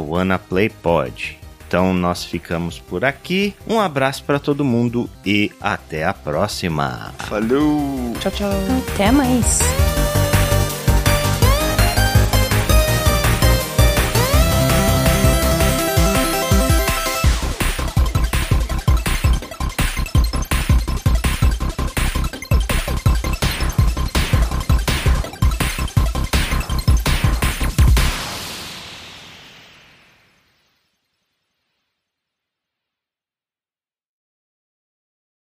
WannaPlayPod. Então nós ficamos por aqui. Um abraço para todo mundo e até a próxima. Falou! Tchau, tchau. Até mais!